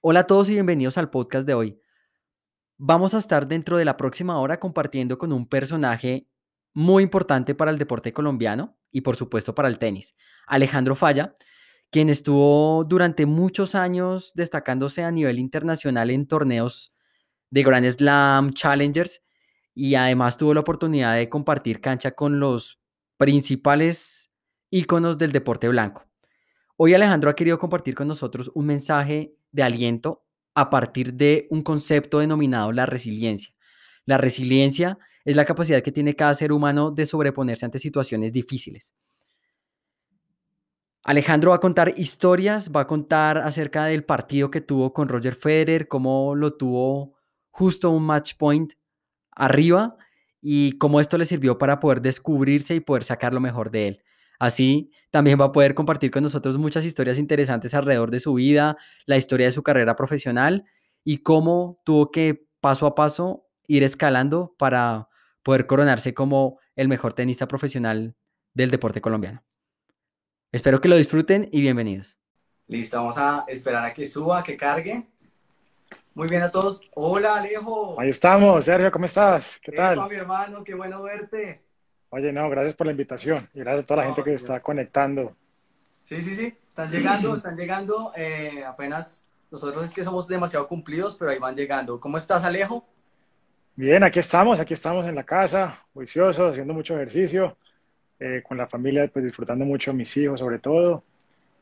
Hola a todos y bienvenidos al podcast de hoy. Vamos a estar dentro de la próxima hora compartiendo con un personaje muy importante para el deporte colombiano y por supuesto para el tenis, Alejandro Falla, quien estuvo durante muchos años destacándose a nivel internacional en torneos de Grand Slam, Challengers y además tuvo la oportunidad de compartir cancha con los principales íconos del deporte blanco. Hoy Alejandro ha querido compartir con nosotros un mensaje de aliento a partir de un concepto denominado la resiliencia. La resiliencia es la capacidad que tiene cada ser humano de sobreponerse ante situaciones difíciles. Alejandro va a contar historias, va a contar acerca del partido que tuvo con Roger Federer, cómo lo tuvo justo un match point arriba y cómo esto le sirvió para poder descubrirse y poder sacar lo mejor de él. Así también va a poder compartir con nosotros muchas historias interesantes alrededor de su vida, la historia de su carrera profesional y cómo tuvo que paso a paso ir escalando para poder coronarse como el mejor tenista profesional del deporte colombiano. Espero que lo disfruten y bienvenidos. Listo, vamos a esperar a que suba, que cargue. Muy bien a todos. Hola, Alejo. Ahí estamos, Sergio, ¿cómo estás? ¿Qué tal? Hola, mi hermano, qué bueno verte. Oye, no, gracias por la invitación y gracias a toda la gente que está conectando. Sí, sí, sí, están llegando, están llegando. Eh, apenas nosotros es que somos demasiado cumplidos, pero ahí van llegando. ¿Cómo estás, Alejo? Bien, aquí estamos, aquí estamos en la casa, juiciosos, haciendo mucho ejercicio, eh, con la familia, pues disfrutando mucho, mis hijos sobre todo.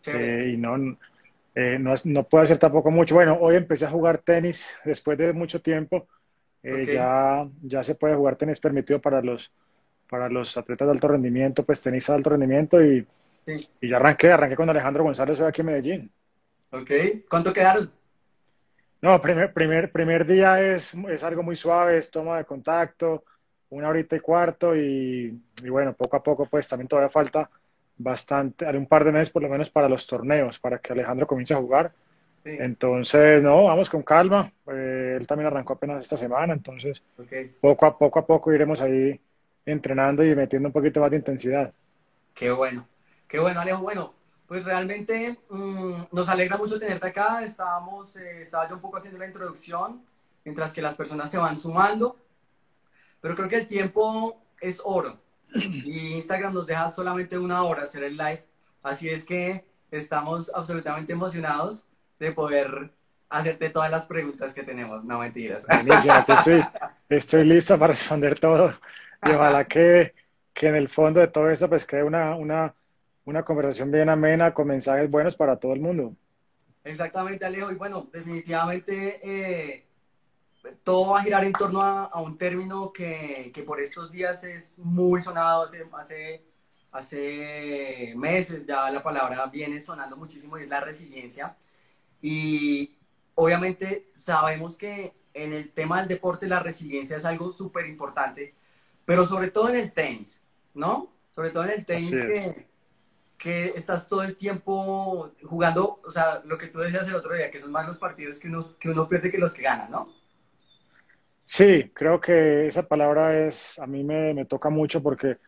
Eh, y no, no, no, puedo hacer tampoco mucho. Bueno, hoy empecé a jugar tenis después de mucho tiempo. ya, ya se puede jugar tenis permitido para los para los atletas de alto rendimiento, pues tenistas de alto rendimiento y, y ya arranqué, arranqué con Alejandro González hoy aquí en Medellín. Ok, ¿cuánto quedaron? No, primer, primer, primer día es, es algo muy suave, es toma de contacto, una horita y cuarto y, y, bueno, poco a poco pues también todavía falta bastante, un par de meses por lo menos para los torneos, para que Alejandro comience a jugar. Entonces, no, vamos con calma. Eh, él también arrancó apenas esta semana, entonces poco a poco a poco iremos ahí entrenando y metiendo un poquito más de intensidad. Qué bueno, qué bueno, Alejo. Bueno, pues realmente mm, nos alegra mucho tenerte acá. Estábamos, eh, estaba yo un poco haciendo la introducción, mientras que las personas se van sumando, pero creo que el tiempo es oro y Instagram nos deja solamente una hora hacer el live, así es que estamos absolutamente emocionados de poder hacerte todas las preguntas que tenemos. No mentiras. estoy, estoy listo para responder todo y ojalá que, que, en el fondo de todo esto pues quede una, una, una conversación bien amena con mensajes buenos para todo el mundo. Exactamente, Alejo. Y bueno, definitivamente eh, todo va a girar en torno a, a un término que, que, por estos días es muy sonado, hace, hace, hace meses ya la palabra viene sonando muchísimo y es la resiliencia. Y obviamente sabemos que en el tema del deporte la resiliencia es algo súper importante pero sobre todo en el tenis, ¿no? Sobre todo en el tenis que, que, estás todo el tiempo jugando, o sea, lo que tú decías el otro día, que son más los partidos que uno, que uno pierde que los que gana, ¿no? Sí, creo que esa palabra es, a mí me, me toca mucho porque,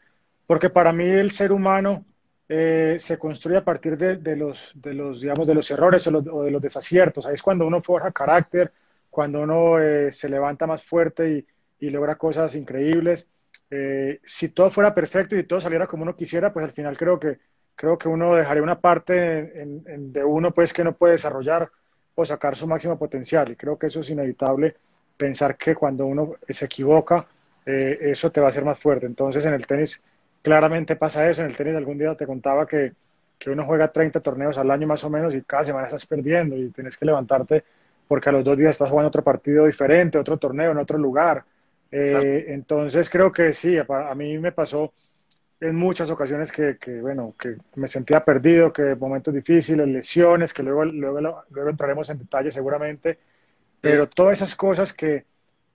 porque para mí el ser humano eh, se construye a partir de, de, los, de los, digamos, de los errores o, o, de los desaciertos. Ahí es cuando uno forja carácter, cuando uno eh, se levanta más fuerte y, y logra cosas increíbles. Eh, si todo fuera perfecto y todo saliera como uno quisiera, pues al final creo que, creo que uno dejaría una parte en, de uno pues que no puede desarrollar o sacar su máximo potencial. Y creo que eso es inevitable, pensar que cuando uno se equivoca, eh, eso te va a hacer más fuerte. Entonces en el tenis claramente pasa eso. En el tenis algún día te contaba que, que uno juega 30 torneos al año más o menos y cada semana estás perdiendo y tienes que levantarte porque a los dos días estás jugando otro partido diferente, otro torneo en otro lugar eh, entonces creo que sí, a, mí me pasó en muchas ocasiones que, que, bueno, que me sentía perdido, que momentos difíciles, lesiones, que luego, luego, luego entraremos en detalle seguramente, pero todas esas cosas que,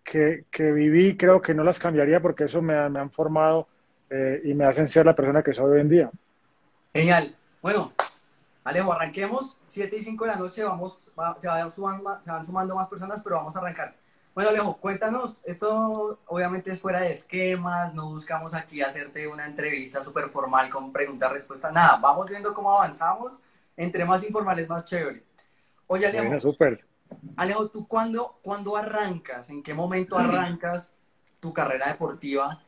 que, que, viví creo que no las cambiaría porque eso me, me han formado eh, y me hacen ser la persona que soy hoy en día. Genial. Bueno, Alejo, arranquemos. 7 y 5 de la noche, vamos, se, van sumando, se van sumando más personas, pero vamos a arrancar. Bueno, Alejo, cuéntanos, esto obviamente es fuera de esquemas, no buscamos aquí hacerte una entrevista súper formal con pregunta-respuesta, nada, vamos viendo cómo avanzamos, entre más informales, más chévere. Oye, Alejo, súper. Alejo, ¿tú cuándo, cuándo arrancas? ¿En qué momento arrancas tu carrera deportiva?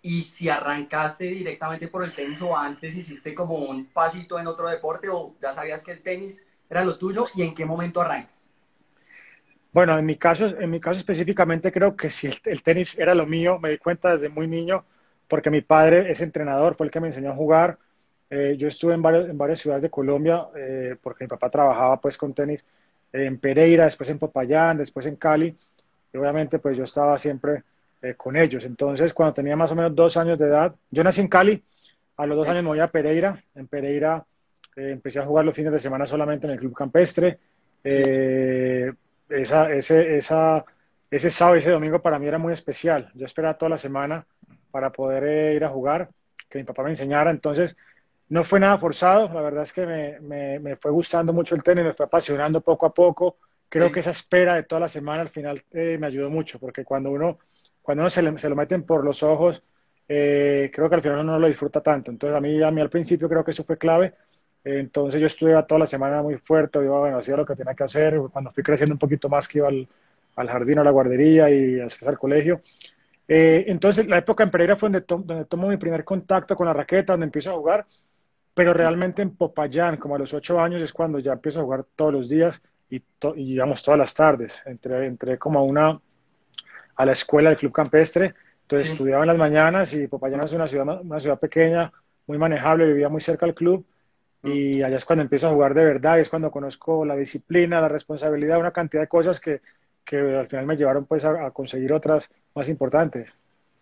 Y si arrancaste directamente por el tenis o antes hiciste como un pasito en otro deporte o ya sabías que el tenis era lo tuyo y en qué momento arrancas? Bueno, en mi caso, en mi caso específicamente creo que si el, tenis era lo mío, me di cuenta desde muy niño porque mi padre es entrenador, fue el que me enseñó a jugar. Eh, yo estuve en, varias, en varias ciudades de Colombia eh, porque mi papá trabajaba pues con tenis en Pereira, después en Popayán, después en Cali. Y obviamente pues yo estaba siempre eh, con ellos. Entonces cuando tenía más o menos dos años de edad, yo nací en Cali, a los dos años me voy a Pereira. En Pereira empecé a jugar los fines de semana solamente en el club campestre. Esa, ese, esa, ese sábado ese domingo para mí era muy especial. Yo esperaba toda la semana para poder ir a jugar, que mi papá me enseñara. Entonces, no fue nada forzado, la verdad es que me, me, fue gustando mucho el tenis, me fue apasionando poco a poco. Creo que esa espera de toda la semana al final eh, me ayudó mucho, porque cuando uno, cuando uno se, lo meten por los ojos, eh, creo que al final uno no lo disfruta tanto. Entonces a mí, a mí al principio creo que eso fue clave. Entonces yo estudiaba toda la semana muy fuerte, iba, bueno, hacía lo que tenía que hacer. Cuando fui creciendo un poquito más, que iba al, al jardín, a la guardería y al colegio. Eh, entonces la época en Pereira fue donde, donde tomo mi primer contacto con la raqueta, donde empiezo a jugar pero realmente en Popayán, como a los ocho años, es cuando ya empiezo a jugar todos los días y, digamos todas las tardes. Entré, entré como a una a la escuela del club campestre, entonces estudiaba en las mañanas y Popayán es una ciudad, una ciudad pequeña, muy manejable, vivía muy cerca del club y allá es cuando empiezo a jugar de verdad, es cuando conozco la disciplina, la responsabilidad, una cantidad de cosas que, que al final me llevaron pues a, a conseguir otras más importantes.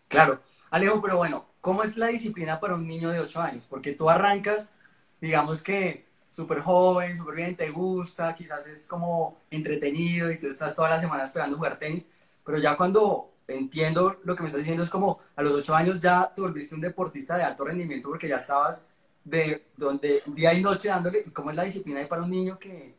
Claro, Alejo, pero bueno, ¿cómo es la disciplina para un niño de 8 años? Porque tú arrancas, digamos que súper joven, súper bien, te gusta, quizás es como entretenido y tú estás toda la semana esperando jugar tenis, pero ya cuando entiendo lo que me estás diciendo es como a los 8 años ya te volviste un deportista de alto rendimiento porque ya estabas de donde día y noche dándole, ¿y cómo es la disciplina para un niño que...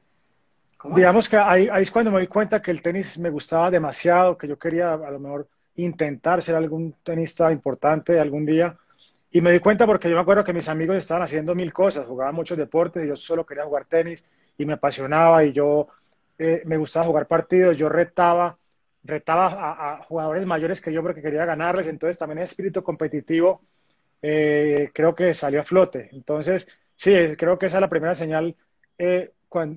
Digamos que ahí, ahí es cuando me di cuenta que el tenis me gustaba demasiado, que yo quería a lo mejor intentar ser algún tenista importante algún día. Y me di cuenta porque yo me acuerdo que mis amigos estaban haciendo mil cosas, jugaban muchos deportes y yo solo quería jugar tenis y me apasionaba y yo eh, me gustaba jugar partidos, yo retaba, retaba a, jugadores mayores que yo porque quería ganarles, entonces también el espíritu competitivo eh, creo que salió a flote. Entonces, sí, creo que esa es la primera señal eh,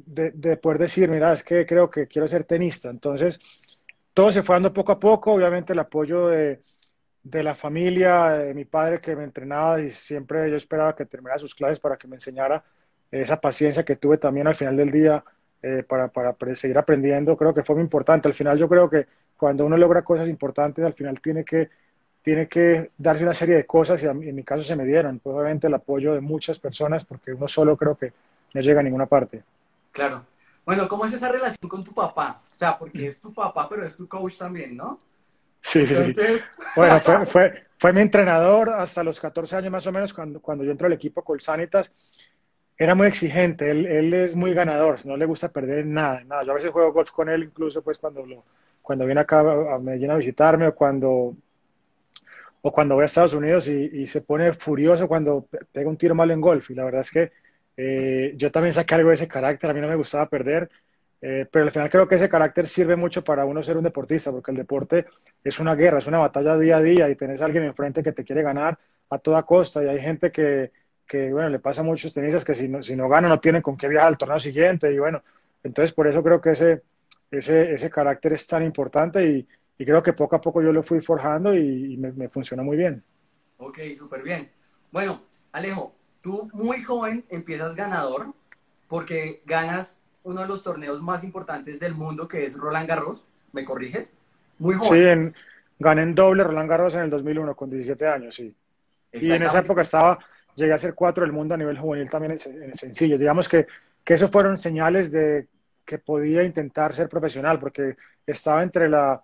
de, de poder decir, mira, es que creo que quiero ser tenista. Entonces, todo se fue dando poco a poco, obviamente el apoyo de, de la familia, de mi padre que me entrenaba y siempre yo esperaba que terminara sus clases para que me enseñara esa paciencia que tuve también al final del día eh, para, para, seguir aprendiendo, creo que fue muy importante. Al final yo creo que cuando uno logra cosas importantes, al final tiene que, tiene que darse una serie de cosas y en mi caso se me dieron. Pues obviamente el apoyo de muchas personas porque uno solo creo que no llega a ninguna parte. Claro. Bueno, ¿cómo es esa relación con tu papá? O sea, porque es tu papá, pero es tu coach también, ¿no? Sí, sí, sí. Bueno, fue, fue, fue, mi entrenador hasta los 14 años más o menos, cuando, cuando yo entré al equipo Colsanitas. Era muy exigente, él, él, es muy ganador, no le gusta perder en nada, nada. Yo a veces juego golf con él, incluso pues cuando, lo, cuando viene acá a Medellín a visitarme o cuando, o cuando voy a Estados Unidos y, y se pone furioso cuando pega un tiro malo en golf. Y la verdad es que eh, yo también saqué algo de ese carácter, a mí no me gustaba perder, eh, pero al final creo que ese carácter sirve mucho para uno ser un deportista, porque el deporte es una guerra, es una batalla día a día y tenés a alguien enfrente que te quiere ganar a toda costa y hay gente que, que bueno, le pasa a muchos tenistas que si no, si no ganan no tienen con qué viajar al torneo siguiente y bueno, entonces por eso creo que ese, ese, ese carácter es tan importante y, y, creo que poco a poco yo lo fui forjando y, y me, me funciona muy bien. Ok, súper bien. Bueno, Alejo, tú muy joven empiezas ganador porque ganas uno de los torneos más importantes del mundo que es Roland Garros, ¿me corriges? Muy joven. Sí, gané en doble Roland Garros en el 2001 con 17 años, sí. Y en esa época estaba, llegué a ser cuatro del mundo a nivel juvenil también en, sencillo. Digamos que, que eso fueron señales de que podía intentar ser profesional porque estaba entre la,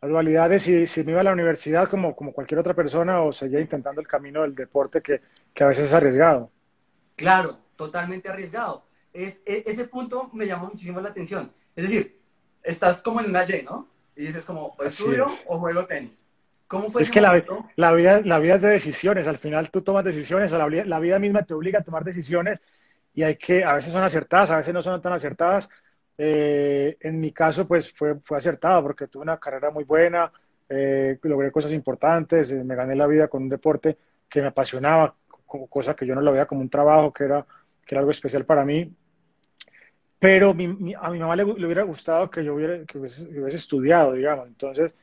la dualidad de si, me iba a la universidad como, como cualquier otra persona o seguía intentando el camino del deporte que, que a veces es arriesgado. Claro, totalmente arriesgado. Es, e, ese punto me llamó muchísimo la atención. Es decir, estás como en una Y, ¿no? Y dices como, estudio o juego tenis. ¿Cómo fue es que la, la, vida, la vida es de decisiones. Al final tú tomas decisiones, o la, la vida misma te obliga a tomar decisiones y hay que, a veces son acertadas, a veces no son tan acertadas, Eh, en mi caso, pues fue, fue acertado porque tuve una carrera muy buena, eh, logré cosas importantes, eh, me gané la vida con un deporte que me apasionaba, cosa que yo no lo veía como un trabajo, que era, que era algo especial para mí. Pero a mi mamá le, hubiera gustado que yo hubiera, que hubiese, estudiado, digamos. Entonces,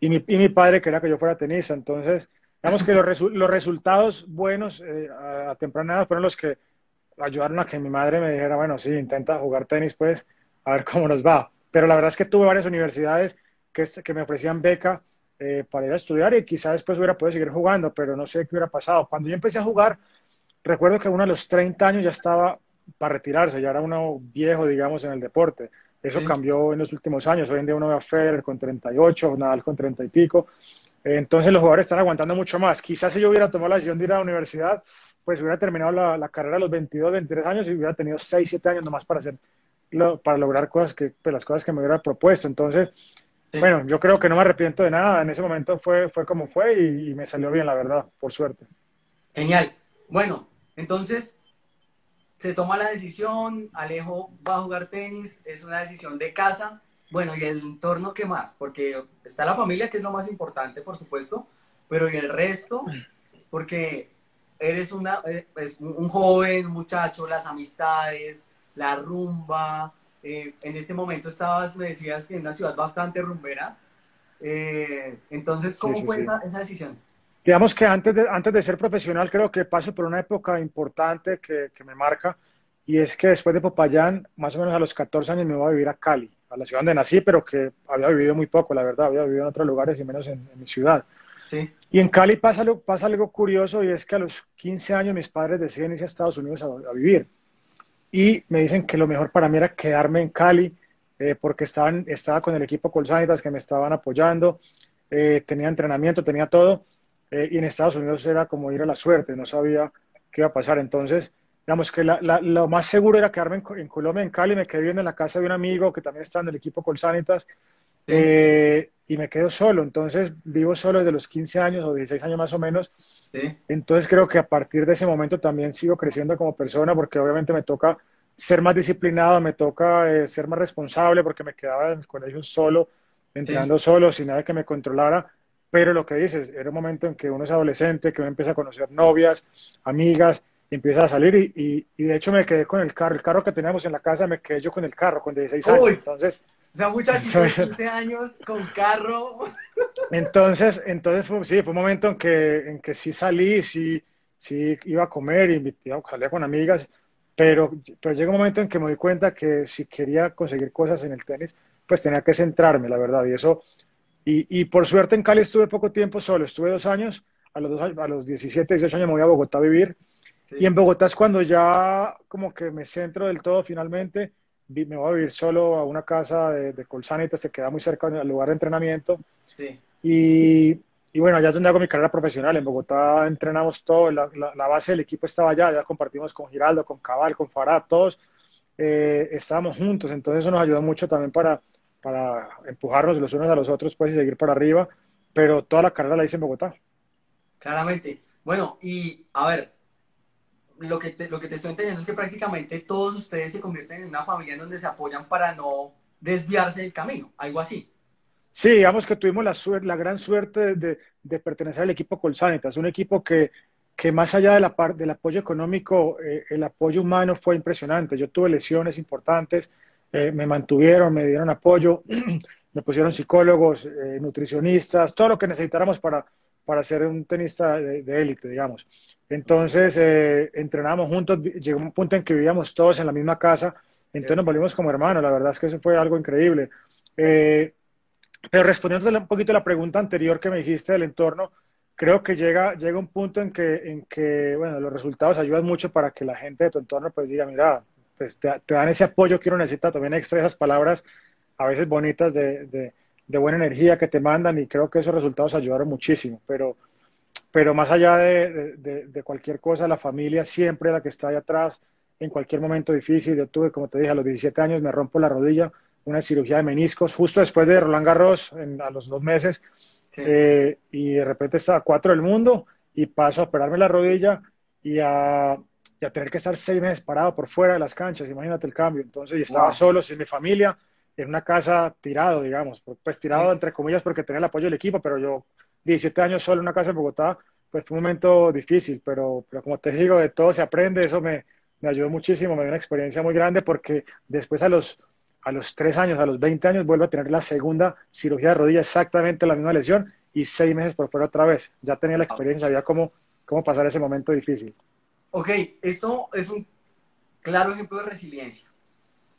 y, mi, y mi padre quería que yo fuera tenista. Entonces, digamos que los, los resultados buenos eh, a, temprana edad fueron los que ayudaron a que mi madre me dijera, bueno, sí, intenta jugar tenis, pues, a ver cómo nos va. Pero la verdad es que tuve varias universidades que, que me ofrecían beca eh, para ir a estudiar y quizás después hubiera podido seguir jugando, pero no sé qué hubiera pasado. Cuando yo empecé a jugar, recuerdo que uno a los 30 años ya estaba para retirarse, ya era uno viejo, digamos, en el deporte. Eso cambió en los últimos años. Hoy en día uno ve a Federer con 38, Nadal con 30 y pico. Entonces los jugadores están aguantando mucho más. Quizás si yo hubiera tomado la decisión de ir a la universidad, pues hubiera terminado la, carrera a los 22, 23 años y hubiera tenido 6, 7 años nomás para hacer para lograr cosas que, pues, las cosas que me hubiera propuesto. Entonces, bueno, yo creo que no me arrepiento de nada. En ese momento fue, fue como fue y, me salió bien, la verdad, por suerte. Genial. Bueno, entonces se toma la decisión, Alejo va a jugar tenis, es una decisión de casa. Bueno, ¿y el entorno qué más? Porque está la familia, que es lo más importante, por supuesto, pero ¿y el resto? Porque eres una, eh, es un joven, muchacho, las amistades, la rumba, eh, en este momento estabas, me decías que en una ciudad bastante rumbera. Eh, entonces, ¿cómo fue Esa, decisión? Digamos que antes de, antes de ser profesional creo que paso por una época importante que, que, me marca y es que después de Popayán, más o menos a los 14 años me voy a vivir a Cali, a la ciudad donde nací, pero que había vivido muy poco, la verdad, había vivido en otros lugares y menos en, mi ciudad. Sí. Y en Cali pasa, pasa algo curioso y es que a los 15 años mis padres deciden irse a Estados Unidos a, a vivir y me dicen que lo mejor para mí era quedarme en Cali eh, porque estaban, estaba con el equipo Colsanitas que me estaban apoyando, eh, tenía entrenamiento, tenía todo eh, y en Estados Unidos era como ir a la suerte, no sabía qué iba a pasar. Entonces, digamos que lo más seguro era quedarme en, Colombia, en Cali, me quedé viviendo en la casa de un amigo que también está en el equipo Colsanitas y me quedo solo. Entonces, vivo solo desde los 15 años o 16 años más o menos entonces creo que a partir de ese momento también sigo creciendo como persona porque obviamente me toca ser más disciplinado, me toca eh, ser más responsable porque me quedaba en el colegio solo, entrenando solo, sin nadie que me controlara. Pero lo que dices, era un momento en que uno es adolescente, que uno empieza a conocer novias, amigas, y empieza a salir y, y, de hecho me quedé con el carro, el carro que teníamos en la casa, me quedé yo con el carro con 16 años. Entonces, o sea, muchachito de 15 años con carro. Entonces, entonces fue, sí, fue un momento en que, en que sí salí, sí, sí iba a comer, y salía con amigas, pero, pero llegó un momento en que me di cuenta que si quería conseguir cosas en el tenis, pues tenía que centrarme, la verdad, y eso, y, y por suerte en Cali estuve poco tiempo solo, estuve dos años, a los, dos, a los 17, 18 años me voy a Bogotá a vivir, y en Bogotá es cuando ya como que me centro del todo finalmente, me voy a vivir solo a una casa de, de Colsanita, se queda muy cerca del lugar de entrenamiento. Sí. Y, y, bueno, allá es donde hago mi carrera profesional. En Bogotá entrenamos todo, la, la, base del equipo estaba allá, ya compartimos con Giraldo, con Cabal, con Farad, todos eh, estábamos juntos. Entonces eso nos ayudó mucho también para, para empujarnos los unos a los otros pues, y seguir para arriba. Pero toda la carrera la hice en Bogotá. Claramente. Bueno, y a ver, lo que, te, lo que te estoy entendiendo es que prácticamente todos ustedes se convierten en una familia en donde se apoyan para no desviarse del camino, algo así. Sí, digamos que tuvimos la, suerte, la gran suerte de, de, pertenecer al equipo Colsanitas, un equipo que, que más allá de la parte del apoyo económico, eh, el apoyo humano fue impresionante. Yo tuve lesiones importantes, eh, me mantuvieron, me dieron apoyo, me pusieron psicólogos, eh, nutricionistas, todo lo que necesitáramos para, para ser un tenista de élite, digamos. Entonces eh, entrenamos juntos, llegó un punto en que vivíamos todos en la misma casa, entonces nos volvimos como hermanos, la verdad es que eso fue algo increíble. Eh, pero respondiendo un poquito a la pregunta anterior que me hiciste del entorno, creo que llega, llega un punto en que, en que, bueno, los resultados ayudan mucho para que la gente de tu entorno pues diga, mira, pues te, dan ese apoyo que uno necesita, también extra esas palabras a veces bonitas de, de buena energía que te mandan y creo que esos resultados ayudaron muchísimo, pero pero más allá de, de, cualquier cosa, la familia siempre la que está ahí atrás en cualquier momento difícil. Yo tuve, como te dije, a los 17 años me rompo la rodilla, una cirugía de meniscos, justo después de Roland Garros, a los dos meses, eh, y de repente estaba cuatro del mundo y paso a operarme la rodilla y a, y a tener que estar seis meses parado por fuera de las canchas, imagínate el cambio. Entonces, y estaba solo, sin mi familia, en una casa tirado, digamos, pues tirado entre comillas porque tenía el apoyo del equipo, pero yo 17 años solo en una casa en Bogotá, pues fue un momento difícil, pero, pero como te digo, de todo se aprende, eso me, me ayudó muchísimo, me dio una experiencia muy grande porque después a los, a los 3 años, a los 20 años, vuelvo a tener la segunda cirugía de rodilla, exactamente la misma lesión, y seis meses por fuera otra vez. Ya tenía la experiencia, sabía cómo, cómo pasar ese momento difícil. Ok, esto es un claro ejemplo de resiliencia.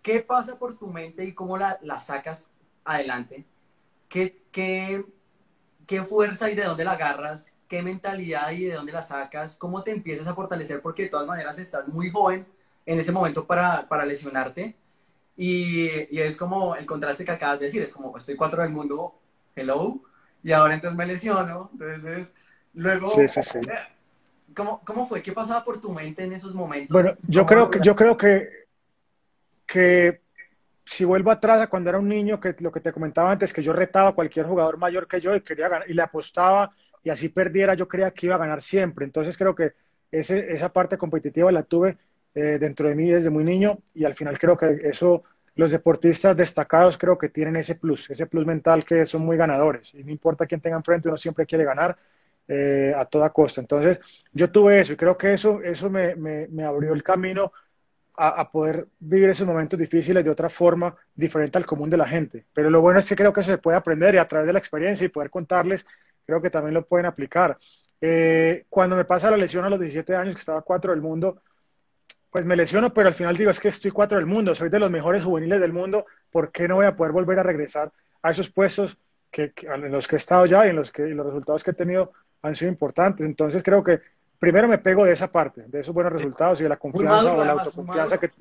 ¿Qué pasa por tu mente y cómo la, la sacas adelante? ¿Qué, qué, ¿Qué fuerza y de dónde la agarras? ¿Qué mentalidad y de dónde la sacas? ¿Cómo te empiezas a fortalecer? Porque de todas maneras estás muy joven en ese momento para, para lesionarte. Y, y, es como el contraste que acabas de decir, es como estoy cuatro del mundo, hello, y ahora entonces me lesiono. Entonces, luego, sí, sí, sí. ¿Cómo, ¿Cómo, fue? ¿Qué pasaba por tu mente en esos momentos? Bueno, yo creo que, yo creo que, que si vuelvo atrás a cuando era un niño, que lo que te comentaba antes, que yo retaba a cualquier jugador mayor que yo y quería ganar, y le apostaba y así perdiera, yo creía que iba a ganar siempre. Entonces creo que ese, esa parte competitiva la tuve eh, dentro de mí desde muy niño y al final creo que eso, los deportistas destacados creo que tienen ese plus, ese plus mental que son muy ganadores. Y no importa quién tenga enfrente, uno siempre quiere ganar eh, a toda costa. Entonces, yo tuve eso y creo que eso, eso me, me, abrió el camino a, a, poder vivir esos momentos difíciles de otra forma diferente al común de la gente. Pero lo bueno es que creo que eso se puede aprender y a través de la experiencia y poder contarles, creo que también lo pueden aplicar. Eh, cuando me pasa la lesión a los 17 años, que estaba cuatro del mundo, pues me lesiono, pero al final digo, es que estoy cuatro del mundo, soy de los mejores juveniles del mundo, ¿por qué no voy a poder volver a regresar a esos puestos que, que en los que he estado ya y en los, que, y los resultados que he tenido han sido importantes. Entonces creo que primero me pego de esa parte, de esos buenos resultados y de la confianza o la autoconfianza que...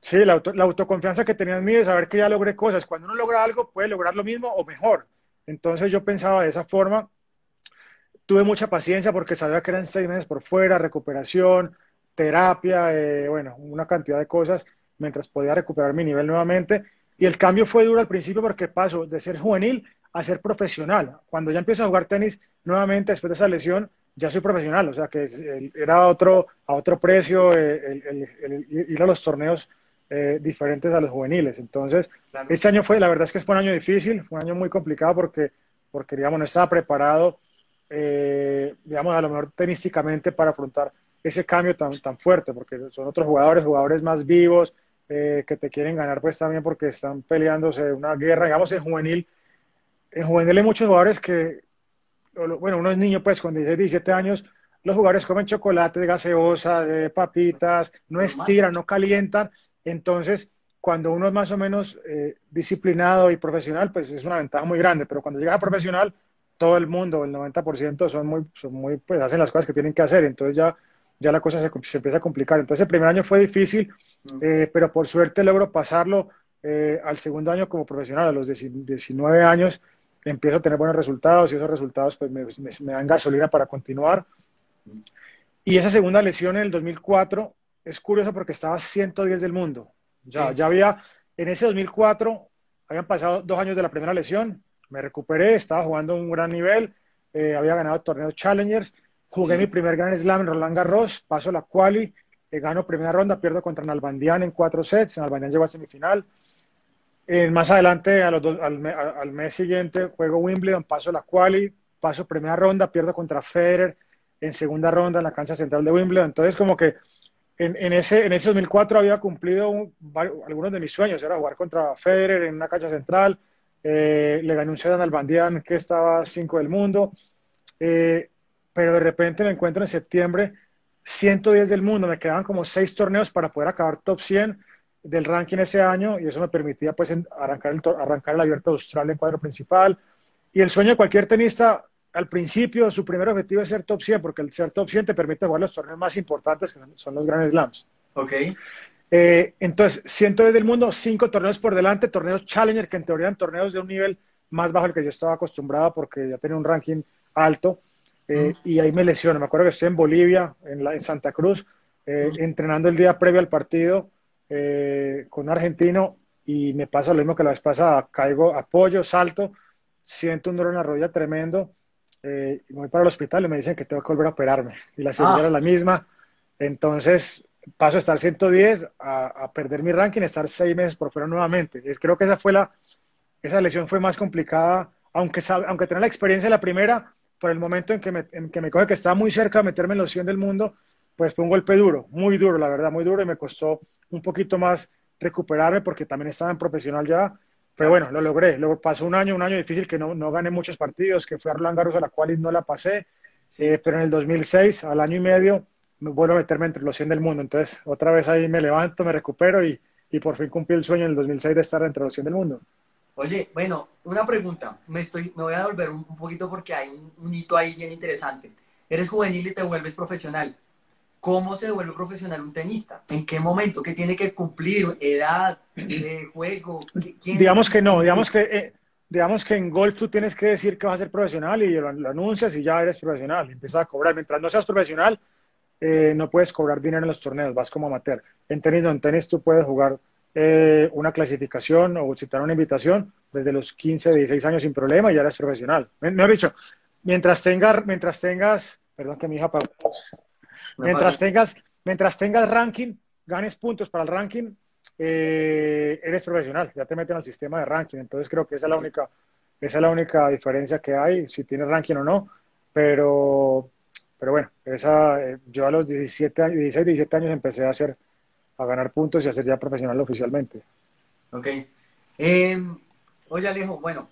Sí, la, la, autoconfianza que tenía en mí de saber que ya logré cosas. Cuando uno logra algo, puede lograr lo mismo o mejor. Entonces yo pensaba de esa forma. Tuve mucha paciencia porque sabía que eran seis meses por fuera, recuperación, terapia, eh, bueno, una cantidad de cosas mientras podía recuperar mi nivel nuevamente. Y el cambio fue duro al principio porque paso de ser juvenil a ser profesional. Cuando ya empiezo a jugar tenis nuevamente después de esa lesión, ya soy profesional, o sea que era otro, a otro precio eh, el, ir a los torneos eh, diferentes a los juveniles. Entonces, este año fue, la verdad es que fue un año difícil, fue un año muy complicado porque, porque digamos, no estaba preparado, eh, digamos, a lo mejor tenísticamente para afrontar ese cambio tan, tan fuerte, porque son otros jugadores, jugadores más vivos, que te quieren ganar pues también porque están peleándose una guerra, digamos, en juvenil en juvenil hay muchos jugadores que, bueno, uno es niño pues con 16, 17 años, los jugadores comen chocolate gaseosa, de papitas, no estiran, no calientan, entonces cuando uno es más o menos eh, disciplinado y profesional, pues es una ventaja muy grande, pero cuando llegas a profesional, todo el mundo, el 90% son muy, son muy, pues hacen las cosas que tienen que hacer, entonces ya, ya la cosa se, se empieza a complicar. Entonces el primer año fue difícil, mm. eh, pero por suerte logro pasarlo eh, al segundo año como profesional, a los 19 años, empiezo a tener buenos resultados y esos resultados pues me, me, dan gasolina para continuar. Y esa segunda lesión en el 2004 es curioso porque estaba 110 del mundo. Ya, ya había, en ese 2004, habían pasado dos años de la primera lesión, me recuperé, estaba jugando a un gran nivel, eh, había ganado torneos Challengers, jugué mi primer Grand Slam en Roland Garros, paso la quali, eh, gano primera ronda, pierdo contra Nalbandian en cuatro sets, Nalbandian llegó a semifinal, eh, más adelante, a los al, al, mes siguiente, juego Wimbledon, paso la quali, paso primera ronda, pierdo contra Federer en segunda ronda en la cancha central de Wimbledon. Entonces, como que en, en ese, en ese 2004 había cumplido algunos de mis sueños, era jugar contra Federer en una cancha central, eh, le gané un Sedan al Bandian que estaba 5 del mundo, eh, pero de repente me encuentro en septiembre 110 del mundo, me quedaban como 6 torneos para poder acabar top 100 del ranking ese año y eso me permitía pues arrancar el, arrancar el abierto de Australia en cuadro principal. Y el sueño de cualquier tenista, al principio, su primer objetivo es ser top 100, porque el ser top 100 te permite jugar los torneos más importantes, que son los Grand Slams. Ok. Eh, entonces, siento desde el mundo, cinco torneos por delante, torneos Challenger, que en teoría eran torneos de un nivel más bajo al que yo estaba acostumbrado, porque ya tenía un ranking alto. Eh, y ahí me lesiono. Me acuerdo que estoy en Bolivia, en, la, en Santa Cruz, eh, entrenando el día previo al partido eh, con un argentino y me pasa lo mismo que la vez pasada. Caigo, apoyo, salto, siento un dolor en la rodilla tremendo. Eh, voy para el hospital y me dicen que tengo que volver a operarme. Y la cirugía ah. era la misma. Entonces, paso a estar 110 a, a perder mi ranking, estar seis meses por fuera nuevamente. Creo que esa fue la, esa lesión fue más complicada, aunque, aunque tenía la experiencia de la primera, por el momento en que me, en que me coge que estaba muy cerca de meterme en los 100 del mundo, pues fue un golpe duro, muy duro, la verdad, muy duro, y me costó un poquito más recuperarme porque también estaba en profesional ya, pero bueno, lo logré. Luego pasó un año, un año difícil que no, no gané muchos partidos, que fue a Roland Garros a la cual no la pasé, eh, pero en el 2006, al año y medio, me vuelvo a meterme entre los 100 del mundo. Entonces, otra vez ahí me levanto, me recupero y, y por fin cumplí el sueño en el 2006 de estar entre los 100 del mundo. Oye, bueno, una pregunta. Me, estoy, me voy a devolver un, poquito porque hay un, hito ahí bien interesante. Eres juvenil y te vuelves profesional. ¿Cómo se vuelve profesional un tenista? ¿En qué momento? ¿Qué tiene que cumplir? ¿Edad? ¿Juego? Digamos que no, digamos que, eh, digamos que en golf tú tienes que decir que vas a ser profesional y lo, anuncias y ya eres profesional. Empiezas a cobrar. Mientras no seas profesional, eh, no puedes cobrar dinero en los torneos, vas como amateur. En tenis no, en tenis tú puedes jugar eh, una clasificación o citar una invitación desde los 15, 16 años sin problema y ya eres profesional. Me, he dicho, mientras, tengas, mientras tengas, perdón que mi hija, mientras tengas, mientras tengas ranking, ganes puntos para el ranking, eh, eres profesional, ya te meten al sistema de ranking. Entonces creo que esa es la única, esa es la única diferencia que hay, si tienes ranking o no. Pero, pero bueno, esa, eh, yo a los 17, 16, 17 años empecé a hacer a ganar puntos y a ser ya profesional oficialmente. Ok. Eh, oye, Alejo, bueno,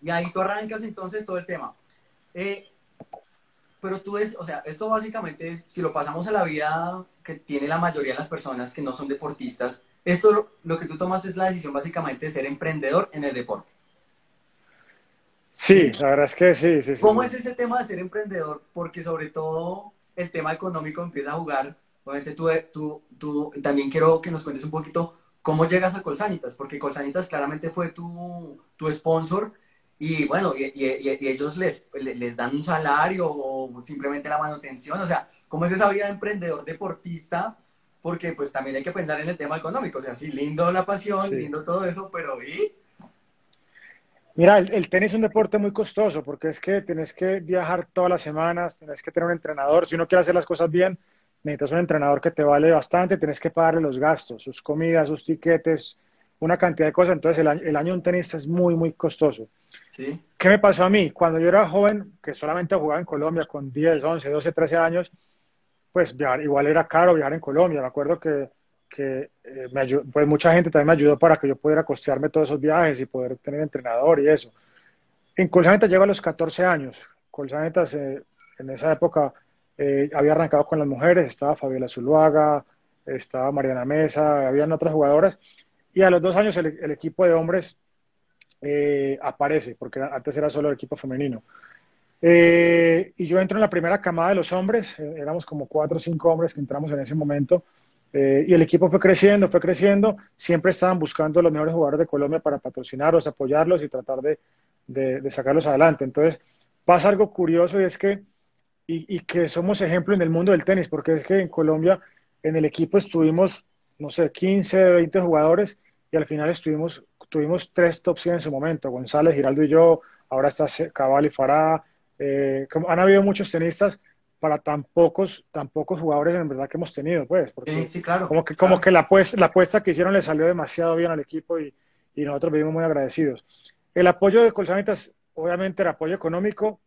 y ahí tú arrancas entonces todo el tema. Eh, pero tú es, o sea, esto básicamente es, si lo pasamos a la vida que tiene la mayoría de las personas que no son deportistas, esto lo, que tú tomas es la decisión básicamente de ser emprendedor en el deporte. Sí, la verdad es que sí. sí, ¿Cómo es ese tema de ser emprendedor? Porque sobre todo el tema económico empieza a jugar Obviamente tú, tú, tú también quiero que nos cuentes un poquito cómo llegas a Colsanitas, porque Colsanitas claramente fue tu, tu sponsor y bueno, y, y, ellos les, les dan un salario o simplemente la manutención, o sea, ¿cómo es esa vida de emprendedor deportista? Porque pues también hay que pensar en el tema económico, o sea, sí, lindo la pasión, lindo todo eso, pero ¿y? Mira, el, el, tenis es un deporte muy costoso porque es que tienes que viajar todas las semanas, tienes que tener un entrenador, si uno quiere hacer las cosas bien, necesitas un entrenador que te vale bastante, tienes que pagarle los gastos, sus comidas, sus tiquetes, una cantidad de cosas. Entonces, el año, el año un tenista es muy, muy costoso. ¿Qué me pasó a mí? Cuando yo era joven, que solamente jugaba en Colombia con 10, 11, 12, 13 años, pues viajar, igual era caro viajar en Colombia. Me acuerdo que, que eh, me pues mucha gente también me ayudó para que yo pudiera costearme todos esos viajes y poder tener entrenador y eso. En Colsaneta llevo a los 14 años. Colsaneta en esa época eh, había arrancado con las mujeres, estaba Fabiola Zuluaga, estaba Mariana Mesa, habían otras jugadoras, y a los dos años el, equipo de hombres eh, aparece, porque antes era solo el equipo femenino. Eh, y yo entro en la primera camada de los hombres, éramos como cuatro o cinco hombres que entramos en ese momento, y el equipo fue creciendo, fue creciendo, siempre estaban buscando los mejores jugadores de Colombia para patrocinarlos, apoyarlos y tratar de, de sacarlos adelante. Entonces, pasa algo curioso y es que y, que somos ejemplo en el mundo del tenis, porque es que en Colombia en el equipo estuvimos, no sé, 15, 20 jugadores y al final estuvimos, tuvimos tres top 100 en su momento, González, Giraldo y yo, ahora está Cabal y Farah, eh, han habido muchos tenistas para tan pocos, tan pocos jugadores en verdad que hemos tenido, pues, porque sí, claro, como que, como que la, apuesta, la apuesta que hicieron le salió demasiado bien al equipo y, y nosotros vivimos muy agradecidos. El apoyo de Colsanitas, obviamente el apoyo económico,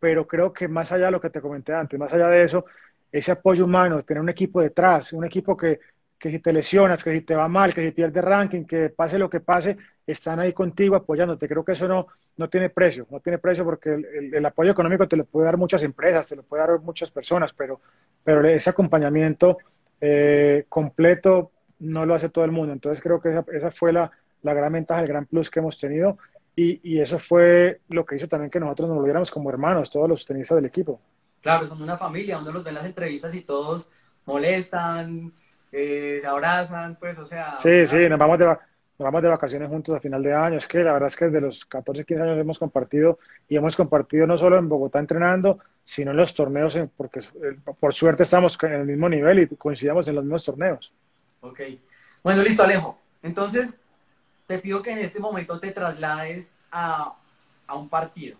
pero creo que más allá de lo que te comenté antes, más allá de eso, ese apoyo humano, tener un equipo detrás, un equipo que, que si te lesionas, que si te va mal, que si pierdes ranking, que pase lo que pase, están ahí contigo apoyándote. Creo que eso no, no tiene precio, no tiene precio porque el, apoyo económico te lo puede dar muchas empresas, te lo puede dar muchas personas, pero, pero ese acompañamiento eh, completo no lo hace todo el mundo. Entonces creo que esa, esa fue la, la gran ventaja, el gran plus que hemos tenido y, eso fue lo que hizo también que nosotros nos volviéramos como hermanos, todos los tenistas del equipo. Claro, son una familia, uno los ve en las entrevistas y todos molestan, eh, se abrazan, pues, o sea... Sí, sí, nos vamos, de, nos vamos de vacaciones juntos a final de año. Es que la verdad es que desde los 14, 15 años hemos compartido y hemos compartido no solo en Bogotá entrenando, sino en los torneos, porque por suerte estamos en el mismo nivel y coincidimos en los mismos torneos. Ok. Bueno, listo, Alejo. Entonces, te pido que en este momento te traslades a, a un partido.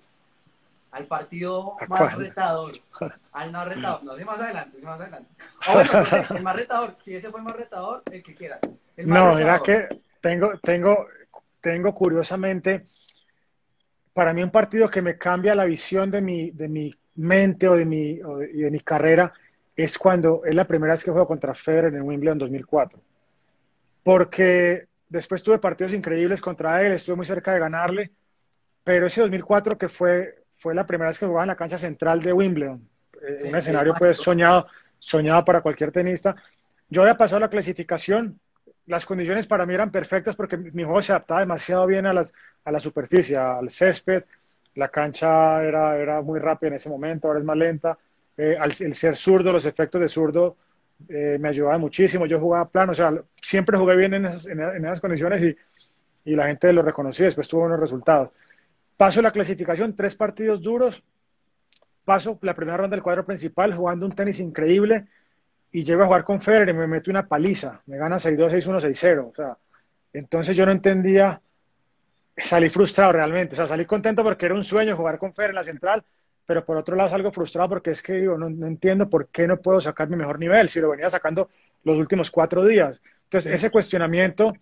Al partido más retador. Al más retador. No sé más adelante, sé más adelante. Bueno, el más retador. Si ese fue el más retador, el que quieras. no, mira que tengo, tengo, tengo curiosamente, para mí un partido que me cambia la visión de mi, de mi mente o de mi, de, mi carrera es cuando es la primera vez que juego contra Federer en Wimbledon 2004. Porque después tuve partidos increíbles contra él, estuve muy cerca de ganarle, pero ese 2004 que fue fue la primera vez que jugaba en la cancha central de Wimbledon. Eh, un escenario pues soñado, soñado para cualquier tenista. Yo había pasado la clasificación, las condiciones para mí eran perfectas porque mi juego se adaptaba demasiado bien a, las, a la superficie, al césped. La cancha era, era muy rápida en ese momento, ahora es más lenta. Eh, al, el ser zurdo, los efectos de zurdo eh, me ayudaban muchísimo. Yo jugaba plano, o sea, siempre jugué bien en esas, en, esas condiciones y, y, la gente lo reconocía, después tuvo buenos resultados. Paso la clasificación, tres partidos duros. Paso la primera ronda del cuadro principal jugando un tenis increíble y llego a jugar con Federer y me meto una paliza. Me gana 6-2, 6-1, 6-0. O sea, entonces yo no entendía, salí frustrado realmente. O sea, salí contento porque era un sueño jugar con Federer en la central, pero por otro lado salgo frustrado porque es que digo, no, no entiendo por qué no puedo sacar mi mejor nivel si lo venía sacando los últimos cuatro días. Entonces, ese cuestionamiento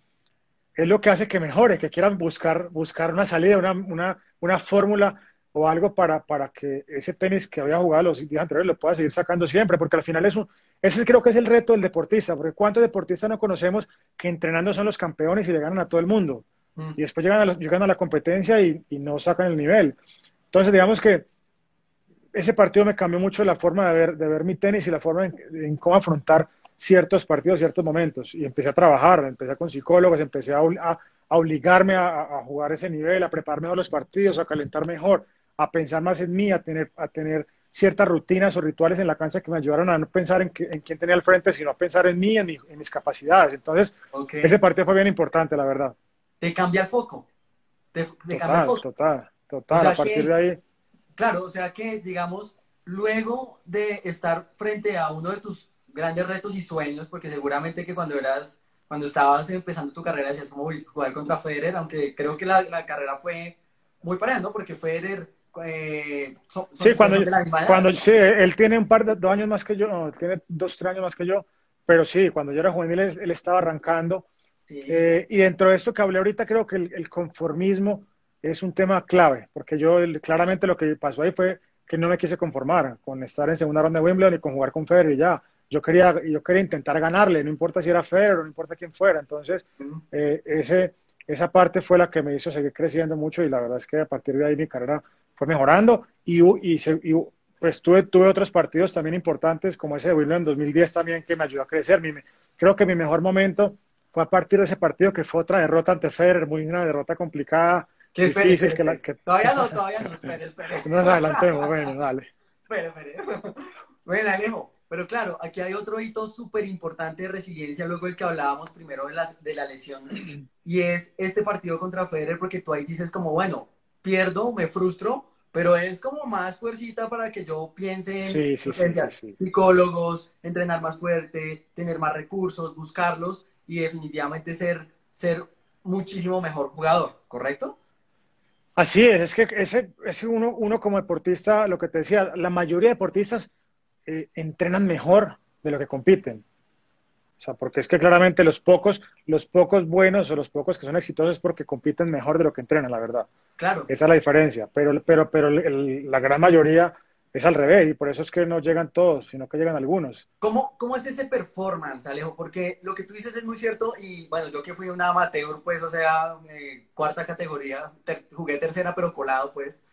es lo que hace que mejore, que quieran buscar, buscar una salida, una, una, una fórmula o algo para, para que ese tenis que había jugado los días anteriores lo pueda seguir sacando siempre, porque al final es un, ese creo que es el reto del deportista, porque ¿cuántos deportistas no conocemos que entrenando son los campeones y le ganan a todo el mundo? Mm. Y después llegan a, llegan a la competencia y, y, no sacan el nivel. Entonces, digamos que ese partido me cambió mucho la forma de ver, de ver mi tenis y la forma en, cómo afrontar ciertos partidos, ciertos momentos. Y empecé a trabajar, empecé con psicólogos, empecé a, a a obligarme a, jugar ese nivel, a prepararme a los partidos, a calentar mejor, a pensar más en mí, a tener, a tener ciertas rutinas o rituales en la cancha que me ayudaron a no pensar en, quién tenía al frente, sino a pensar en mí, en, mis capacidades. Entonces, ese partido fue bien importante, la verdad. Te cambia el foco. Te, total, el foco. Total, total. a partir de ahí. Claro, o sea que, digamos, luego de estar frente a uno de tus grandes retos y sueños, porque seguramente que cuando eras cuando estabas empezando tu carrera decías como jugar contra Federer, aunque creo que la, la carrera fue muy pareja, ¿no? Porque Federer... Eh, sí, cuando, cuando sí, él tiene un par de dos años más que yo, tiene dos, tres años más que yo, pero sí, cuando yo era juvenil él, estaba arrancando. Eh, y dentro de esto que hablé ahorita, creo que el, conformismo es un tema clave, porque yo claramente lo que pasó ahí fue que no me quise conformar con estar en segunda ronda de Wimbledon y con jugar con Federer y ya yo quería, yo quería intentar ganarle, no importa si era Federer no importa quién fuera. Entonces, eh, ese, esa parte fue la que me hizo seguir creciendo mucho y la verdad es que a partir de ahí mi carrera fue mejorando y, y, pues tuve, tuve otros partidos también importantes como ese de Wimbledon en 2010 también que me ayudó a crecer. Mi, creo que mi mejor momento fue a partir de ese partido que fue otra derrota ante Federer, muy una derrota complicada. difícil, Que que... Todavía no, todavía no, espere, espere. Nos adelantemos, bueno, dale. Espere, espere. Bueno, Alejo, pero claro, aquí hay otro hito súper importante de resiliencia, luego el que hablábamos primero de, las, de la lesión, y es este partido contra Federer, porque tú ahí dices como, bueno, pierdo, me frustro, pero es como más fuercita para que yo piense en psicólogos, entrenar más fuerte, tener más recursos, buscarlos y definitivamente ser, ser muchísimo mejor jugador, ¿correcto? Así es, es que ese, ese uno, uno como deportista, lo que te decía, la mayoría de deportistas eh, entrenan mejor de lo que compiten. O sea, porque es que claramente los pocos, los pocos buenos o los pocos que son exitosos es porque compiten mejor de lo que entrenan, la verdad. Claro. Esa es la diferencia. Pero, pero, pero la gran mayoría es al revés y por eso es que no llegan todos, sino que llegan algunos. ¿Cómo, ¿Cómo es ese performance, Alejo? Porque lo que tú dices es muy cierto y bueno, yo que fui un amateur, pues, o sea, eh, cuarta categoría, jugué tercera pero colado, pues.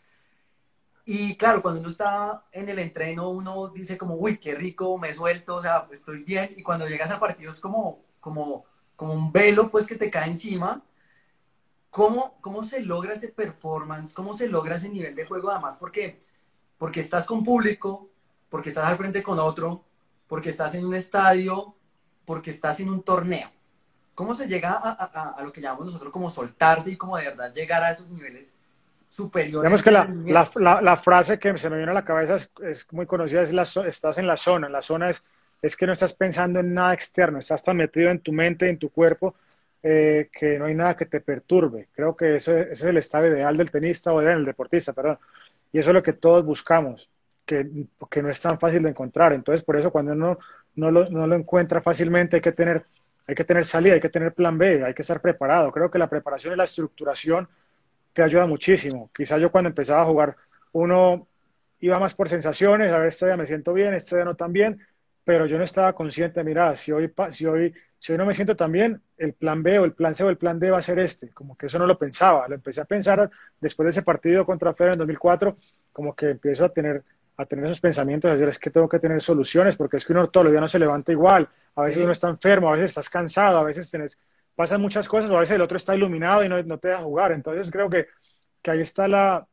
Y claro, cuando uno está en el entreno, uno dice como, uy, qué rico, me suelto, o sea, estoy bien. Y cuando llegas al partido es como, como, como un velo, pues, que te cae encima. ¿Cómo, ¿Cómo se logra ese performance? ¿Cómo se logra ese nivel de juego? Además, porque, porque estás con público, porque estás al frente con otro, porque estás en un estadio, porque estás en un torneo. ¿Cómo se llega a, a, a lo que llamamos nosotros como soltarse y como de verdad llegar a esos niveles superior. Digamos que la, la, la, frase que se me viene a la cabeza es, muy conocida, es la, estás en la zona. La zona es, es que no estás pensando en nada externo, estás tan metido en tu mente, en tu cuerpo, eh, que no hay nada que te perturbe. Creo que ese, es el estado ideal del tenista o del deportista, perdón. Y eso es lo que todos buscamos, que, que no es tan fácil de encontrar. Entonces, por eso cuando uno no lo, no lo encuentra fácilmente, hay que tener hay que tener salida, hay que tener plan B, hay que estar preparado. Creo que la preparación y la estructuración te ayuda muchísimo. Quizá yo cuando empezaba a jugar, uno iba más por sensaciones, a ver, este día me siento bien, este día no tan bien, pero yo no estaba consciente, mira, si hoy, si hoy, si hoy no me siento tan bien, el plan B o el plan C o el plan D va a ser este. Como que eso no lo pensaba, lo empecé a pensar después de ese partido contra Federer en 2004, como que empiezo a tener a tener esos pensamientos, a decir, es que tengo que tener soluciones, porque es que uno todos los días no se levanta igual, a veces uno está enfermo, a veces estás cansado, a veces tenés, pasan muchas cosas, o a veces el otro está iluminado y no, no te deja jugar. Entonces creo que, que ahí está la,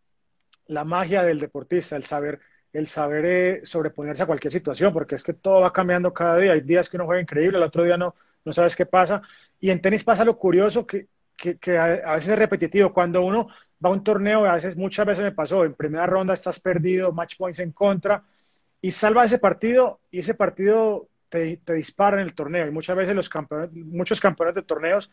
la, magia del deportista, el saber, el saber eh, sobreponerse a cualquier situación, porque es que todo va cambiando cada día. Hay días que uno juega increíble, el otro día no, no sabes qué pasa. Y en tenis pasa lo curioso que, que, a, a, veces es repetitivo. Cuando uno va a un torneo, a veces, muchas veces me pasó, en primera ronda estás perdido, match points en contra, y salva ese partido, y ese partido te, te dispara en el torneo. Y muchas veces los campeones, muchos campeones de torneos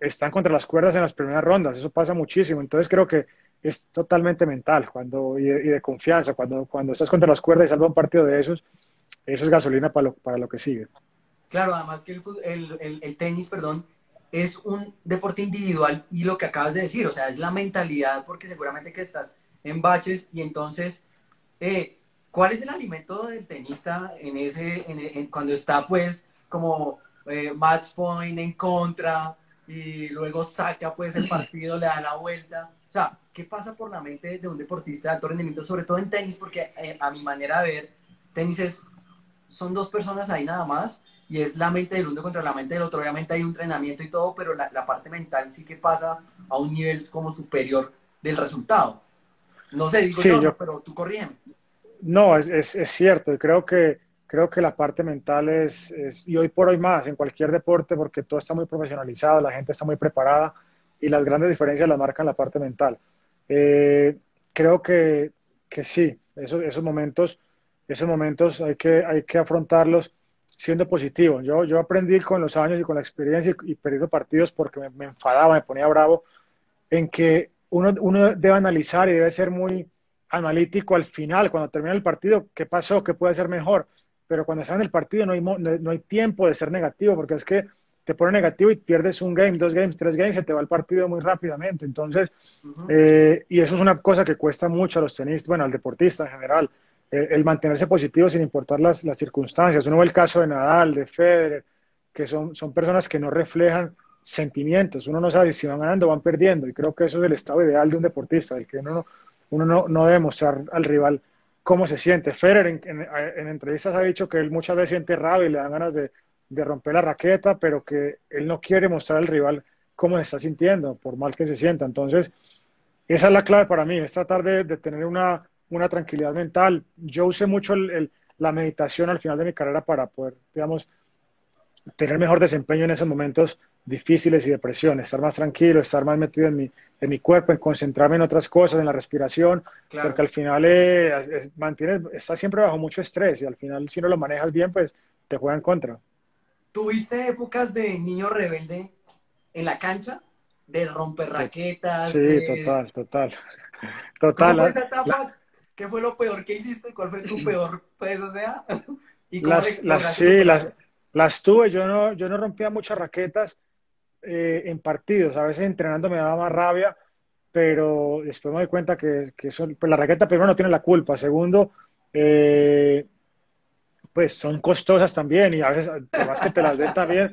están contra las cuerdas en las primeras rondas. Eso pasa muchísimo. Entonces creo que es totalmente mental cuando, y, de, y de confianza. Cuando, cuando estás contra las cuerdas y salva un partido de esos, eso es gasolina para lo, para lo que sigue. Claro, además que el, el, el, el tenis, perdón, es un deporte individual y lo que acabas de decir, o sea, es la mentalidad, porque seguramente que estás en baches y entonces, eh, ¿cuál es el alimento del tenista en ese, en, en, cuando está pues como eh, match point en contra y luego saca pues el partido, le da la vuelta? O sea, ¿qué pasa por la mente de un deportista de alto rendimiento, sobre todo en tenis? Porque eh, a mi manera de ver, tenis es, son dos personas ahí nada más y es la mente del uno contra la mente del otro. Obviamente hay un entrenamiento y todo, pero la, la, parte mental sí que pasa a un nivel como superior del resultado. No sé, digo sí, yo, yo, pero tú corrígeme. No, es, es, cierto. Creo que, creo que la parte mental es, y hoy por hoy más, en cualquier deporte, porque todo está muy profesionalizado, la gente está muy preparada y las grandes diferencias las marcan la parte mental. Eh, creo que, que sí, esos, esos momentos, esos momentos hay que, hay que afrontarlos siendo positivo. Yo, yo aprendí con los años y con la experiencia y, y perdido partidos porque me, me, enfadaba, me ponía bravo, en que uno, uno debe analizar y debe ser muy analítico al final, cuando termina el partido, qué pasó, qué puede ser mejor. Pero cuando está en el partido no hay, no, no hay tiempo de ser negativo, porque es que te pone negativo y pierdes un game, dos games, tres games, se te va el partido muy rápidamente. Entonces, uh -huh. eh, y eso es una cosa que cuesta mucho a los tenistas, bueno, al deportista en general el mantenerse positivo sin importar las, las, circunstancias. Uno ve el caso de Nadal, de Federer, que son, son personas que no reflejan sentimientos. Uno no sabe si van ganando o van perdiendo. Y creo que eso es el estado ideal de un deportista, el que uno no, uno no, no debe mostrar al rival cómo se siente. Federer en, en, en, entrevistas ha dicho que él muchas veces siente rabia y le dan ganas de, de romper la raqueta, pero que él no quiere mostrar al rival cómo se está sintiendo, por mal que se sienta. Entonces, esa es la clave para mí, es tratar de, de tener una una tranquilidad mental. Yo usé mucho el, la meditación al final de mi carrera para poder, digamos, tener mejor desempeño en esos momentos difíciles y de presión, estar más tranquilo, estar más metido en mi, en mi cuerpo, en concentrarme en otras cosas, en la respiración, claro. porque al final eh, es, mantienes, estás siempre bajo mucho estrés y al final si no lo manejas bien, pues te juega en contra. ¿Tuviste épocas de niño rebelde en la cancha? De romper raquetas. Sí, de... total, total. Total. ¿Cómo fue esa etapa? La ¿Qué fue lo peor que hiciste? ¿Cuál fue tu peor pues, o sea? ¿Y las, las, sí, las, las, tuve. Yo no, yo no rompía muchas raquetas eh, en partidos. A veces entrenando me daba más rabia, pero después me doy cuenta que, que son, pues la raqueta primero no tiene la culpa. Segundo, eh, pues son costosas también y a veces, además que te las den también,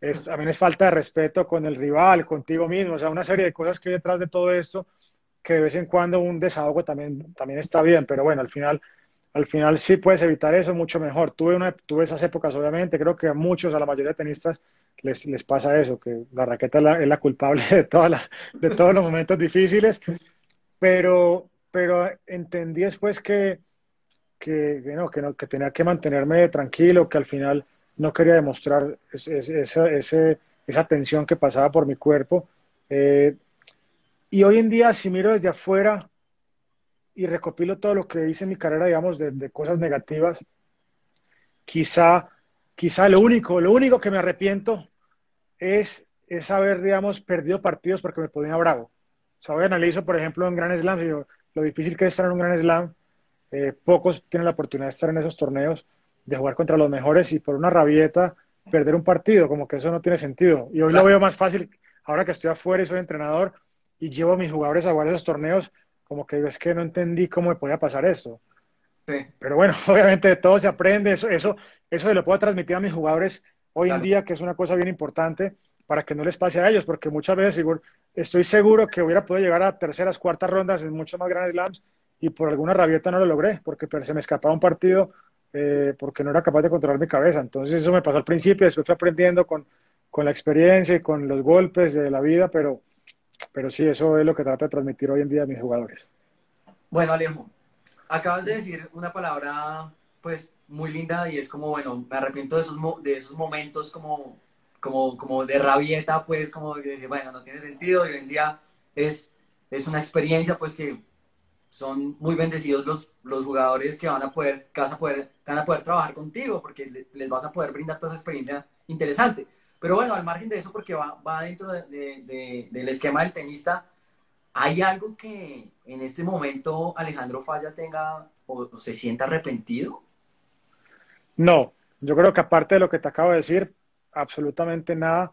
es, también es falta de respeto con el rival, contigo mismo. O sea, una serie de cosas que hay detrás de todo esto que de vez en cuando un desahogo también, también está bien, pero bueno, al final, al final sí puedes evitar eso mucho mejor. Tuve, una, tuve esas épocas, obviamente, creo que a muchos, a la mayoría de tenistas, les, les pasa eso, que la raqueta es la, culpable de, toda la, de todos los momentos difíciles, pero, pero entendí después que, que, no, que, tenía que mantenerme tranquilo, que al final no quería demostrar ese, esa tensión que pasaba por mi cuerpo. Eh, y hoy en día, si miro desde afuera y recopilo todo lo que hice en mi carrera, digamos, de, de, cosas negativas, quizá, quizá lo único, lo único que me arrepiento es, es haber, digamos, perdido partidos porque me ponía bravo. O sea, hoy analizo, por ejemplo, en Grand Slam, yo, lo difícil que es estar en un gran slam. Eh, pocos tienen la oportunidad de estar en esos torneos, de jugar contra los mejores y por una rabieta perder un partido, como que eso no tiene sentido. Y hoy lo veo más fácil, ahora que estoy afuera y soy entrenador y llevo a mis jugadores a jugar esos torneos, como que es que no entendí cómo me podía pasar eso. Sí. Pero bueno, obviamente de todo se aprende, eso, eso, eso se lo puedo transmitir a mis jugadores hoy en día, que es una cosa bien importante para que no les pase a ellos, porque muchas veces estoy seguro que hubiera podido llegar a terceras, cuartas rondas en muchos más grandes slams y por alguna rabieta no lo logré, porque se me escapaba un partido eh, porque no era capaz de controlar mi cabeza. Entonces eso me pasó al principio, después fui aprendiendo con, con la experiencia y con los golpes de la vida, pero, pero sí, eso es lo que trato de transmitir hoy en día a mis jugadores. Bueno, Alejo, acabas de decir una palabra pues muy linda y es como, bueno, me arrepiento de esos, de esos momentos como, como, como de rabieta, pues como de decir, bueno, no tiene sentido y hoy en día es, es una experiencia pues que son muy bendecidos los, los jugadores que van a poder, que vas a poder, van a poder trabajar contigo porque les vas a poder brindar toda esa experiencia interesante. Pero bueno, al margen de eso, porque va, va dentro de, del esquema del tenista, ¿hay algo que en este momento Alejandro Falla tenga o, se sienta arrepentido? No, yo creo que aparte de lo que te acabo de decir, absolutamente nada,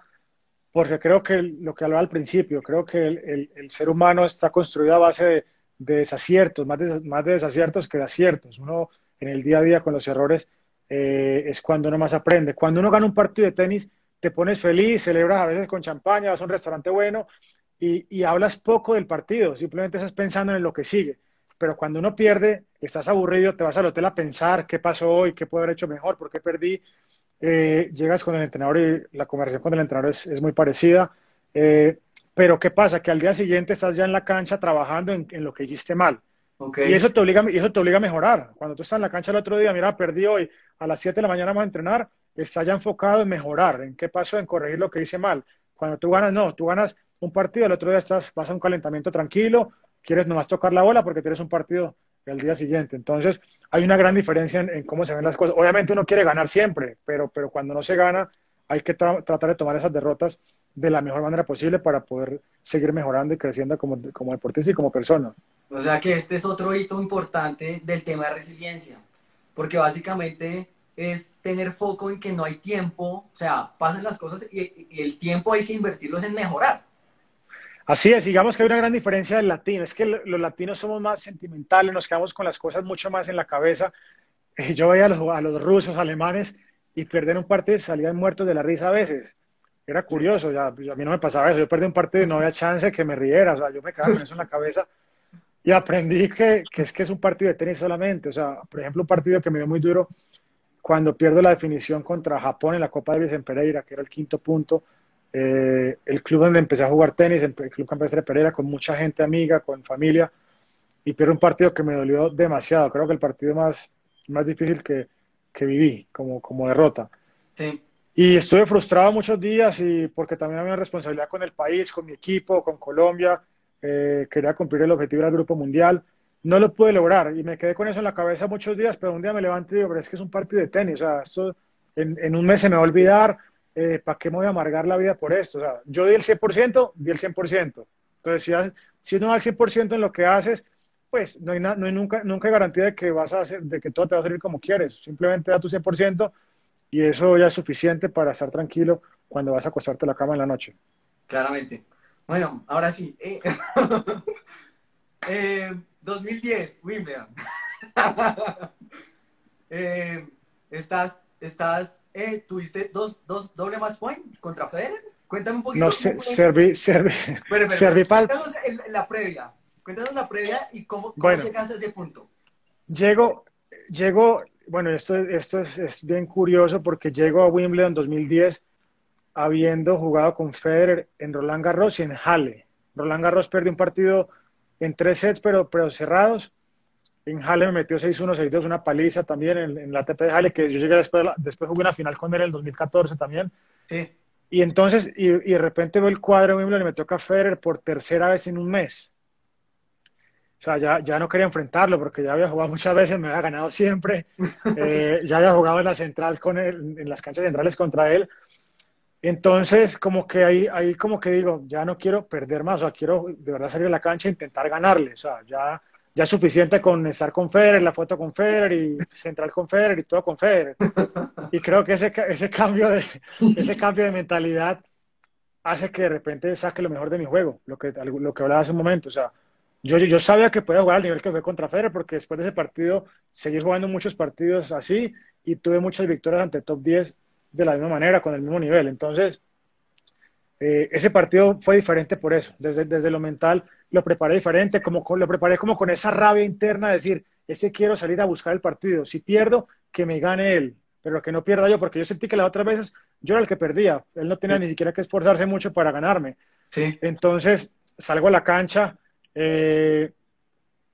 porque creo que lo que hablaba al principio, creo que el, el ser humano está construido a base de de desaciertos, más de, más de desaciertos que de aciertos. Uno en el día a día con los errores eh, es cuando uno más aprende. Cuando uno gana un partido de tenis, te pones feliz, celebras a veces con champaña, vas a un restaurante bueno y, y hablas poco del partido, simplemente estás pensando en lo que sigue. Pero cuando uno pierde, estás aburrido, te vas al hotel a pensar qué pasó hoy, qué puedo haber hecho mejor, por qué perdí. Eh, llegas con el entrenador y la conversación con el entrenador es, es muy parecida. Eh, pero ¿qué pasa? Que al día siguiente estás ya en la cancha trabajando en, lo que hiciste mal. Y eso te, obliga, y eso te obliga a mejorar. Cuando tú estás en la cancha el otro día, mira, perdí hoy, a las 7 de la mañana vamos a entrenar, estás ya enfocado en mejorar, en qué pasó, en corregir lo que hice mal. Cuando tú ganas, no, tú ganas un partido, el otro día estás, vas a un calentamiento tranquilo, quieres nomás tocar la bola porque tienes un partido el día siguiente. Entonces, hay una gran diferencia en, cómo se ven las cosas. Obviamente uno quiere ganar siempre, pero, pero cuando no se gana, hay que tratar de tomar esas derrotas de la mejor manera posible para poder seguir mejorando y creciendo como, como deportista y como persona. O sea que este es otro hito importante del tema de resiliencia, porque básicamente es tener foco en que no hay tiempo, o sea, pasan las cosas y, el tiempo hay que invertirlo en mejorar. Así es, digamos que hay una gran diferencia del latino, es que los latinos somos más sentimentales, nos quedamos con las cosas mucho más en la cabeza. Yo veía a los, a los rusos, alemanes, y perder un partido y salían muertos de la risa a veces era curioso, ya, a mí no me pasaba eso, yo perdí un partido y no había chance que me riera, o sea, yo me quedaba con eso en la cabeza y aprendí que, que, es que es un partido de tenis solamente, o sea, por ejemplo, un partido que me dio muy duro cuando pierdo la definición contra Japón en la Copa Davis en Pereira, que era el quinto punto, eh, el club donde empecé a jugar tenis, el Club Campestre Pereira, con mucha gente amiga, con familia, y pierdo un partido que me dolió demasiado, creo que el partido más, más difícil que, que viví como, como derrota. Sí. Y estuve frustrado muchos días y porque también había una responsabilidad con el país, con mi equipo, con Colombia. Eh, quería cumplir el objetivo del Grupo Mundial. No lo pude lograr y me quedé con eso en la cabeza muchos días, pero un día me levanté y digo, pero es que es un partido de tenis. O sea, esto en, un mes se me va a olvidar. Eh, ¿Para qué me voy a amargar la vida por esto? O sea, yo di el 100%, di el 100%. Entonces, si, si no da el 100% en lo que haces, pues no hay, no hay nunca, nunca hay garantía de que, vas a hacer, de que todo te va a salir como quieres. Simplemente da tu 100% y eso ya es suficiente para estar tranquilo cuando vas a acostarte a la cama en la noche. Claramente. Bueno, ahora sí. 2010, eh, eh, Wimbledon. Eh, estás, estás, tuviste dos, dos doble match point contra Federer. Cuéntame un poquito. No, serví, serví, serví para... Cuéntanos la previa. Cuéntanos la previa y cómo, cómo llegaste a ese punto. Llego, llego bueno, esto, esto es, bien curioso porque llego a Wimbledon 2010 habiendo jugado con Federer en Roland Garros y en Halle. Roland Garros perdió un partido en tres sets, pero, pero cerrados. En Halle me metió 6-1, 6-2, una paliza también en, la ATP de Halle, que yo llegué después, después jugué una final con él en el 2014 también. Sí. Y entonces, y, y de repente veo el cuadro de Wimbledon y me toca Federer por tercera vez en un mes. O sea, ya, ya no quería enfrentarlo porque ya había jugado muchas veces, me había ganado siempre. Eh, ya había jugado en la central con él, en las canchas centrales contra él. Entonces, como que ahí, ahí como que digo, ya no quiero perder más, o sea, quiero de verdad salir a la cancha e intentar ganarle. O sea, ya, ya es suficiente con estar con Federer, la foto con Federer y central con Federer y todo con Federer. Y creo que ese, ese, cambio, de, ese cambio de mentalidad hace que de repente saque lo mejor de mi juego, lo que, lo que hablaba hace un momento. O sea, yo, yo sabía que podía jugar al nivel que fue contra Federer porque después de ese partido seguí jugando muchos partidos así y tuve muchas victorias ante top 10 de la misma manera, con el mismo nivel. Entonces, eh, ese partido fue diferente por eso. Desde, desde lo mental lo preparé diferente, como lo preparé como con esa rabia interna de decir, ese quiero salir a buscar el partido. Si pierdo, que me gane él, pero que no pierda yo, porque yo sentí que las otras veces yo era el que perdía. Él no tenía ni siquiera que esforzarse mucho para ganarme. Sí. Entonces, salgo a la cancha. Eh,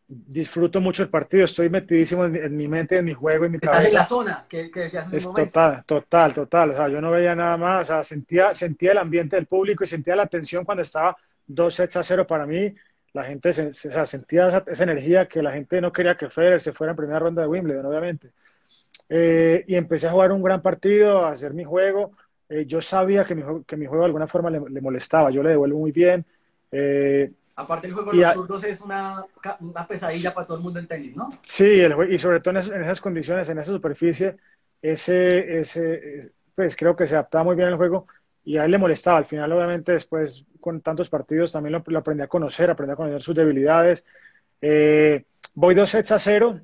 disfruto mucho el partido, estoy metidísimo en mi, mente, en mi juego, en mi Estás en la zona que, que decías en es Total, total, total. O sea, yo no veía nada más, o sea, sentía, sentía el ambiente del público y sentía la tensión cuando estaba dos sets a cero para mí. La gente se, o sea, sentía esa, energía que la gente no quería que Federer se fuera en primera ronda de Wimbledon, obviamente. Eh, y empecé a jugar un gran partido, a hacer mi juego. Eh, yo sabía que mi, que mi juego de alguna forma le, le molestaba, yo le devuelvo muy bien. Eh, Aparte el juego de los zurdos es una, una, pesadilla para todo el mundo en tenis, ¿no? Sí, el, y sobre todo en esas, en esas, condiciones, en esa superficie, ese, ese, pues creo que se adaptaba muy bien al juego y a él le molestaba. Al final, obviamente, después con tantos partidos también lo, lo aprendí a conocer, aprendí a conocer sus debilidades. Eh, voy dos sets a cero,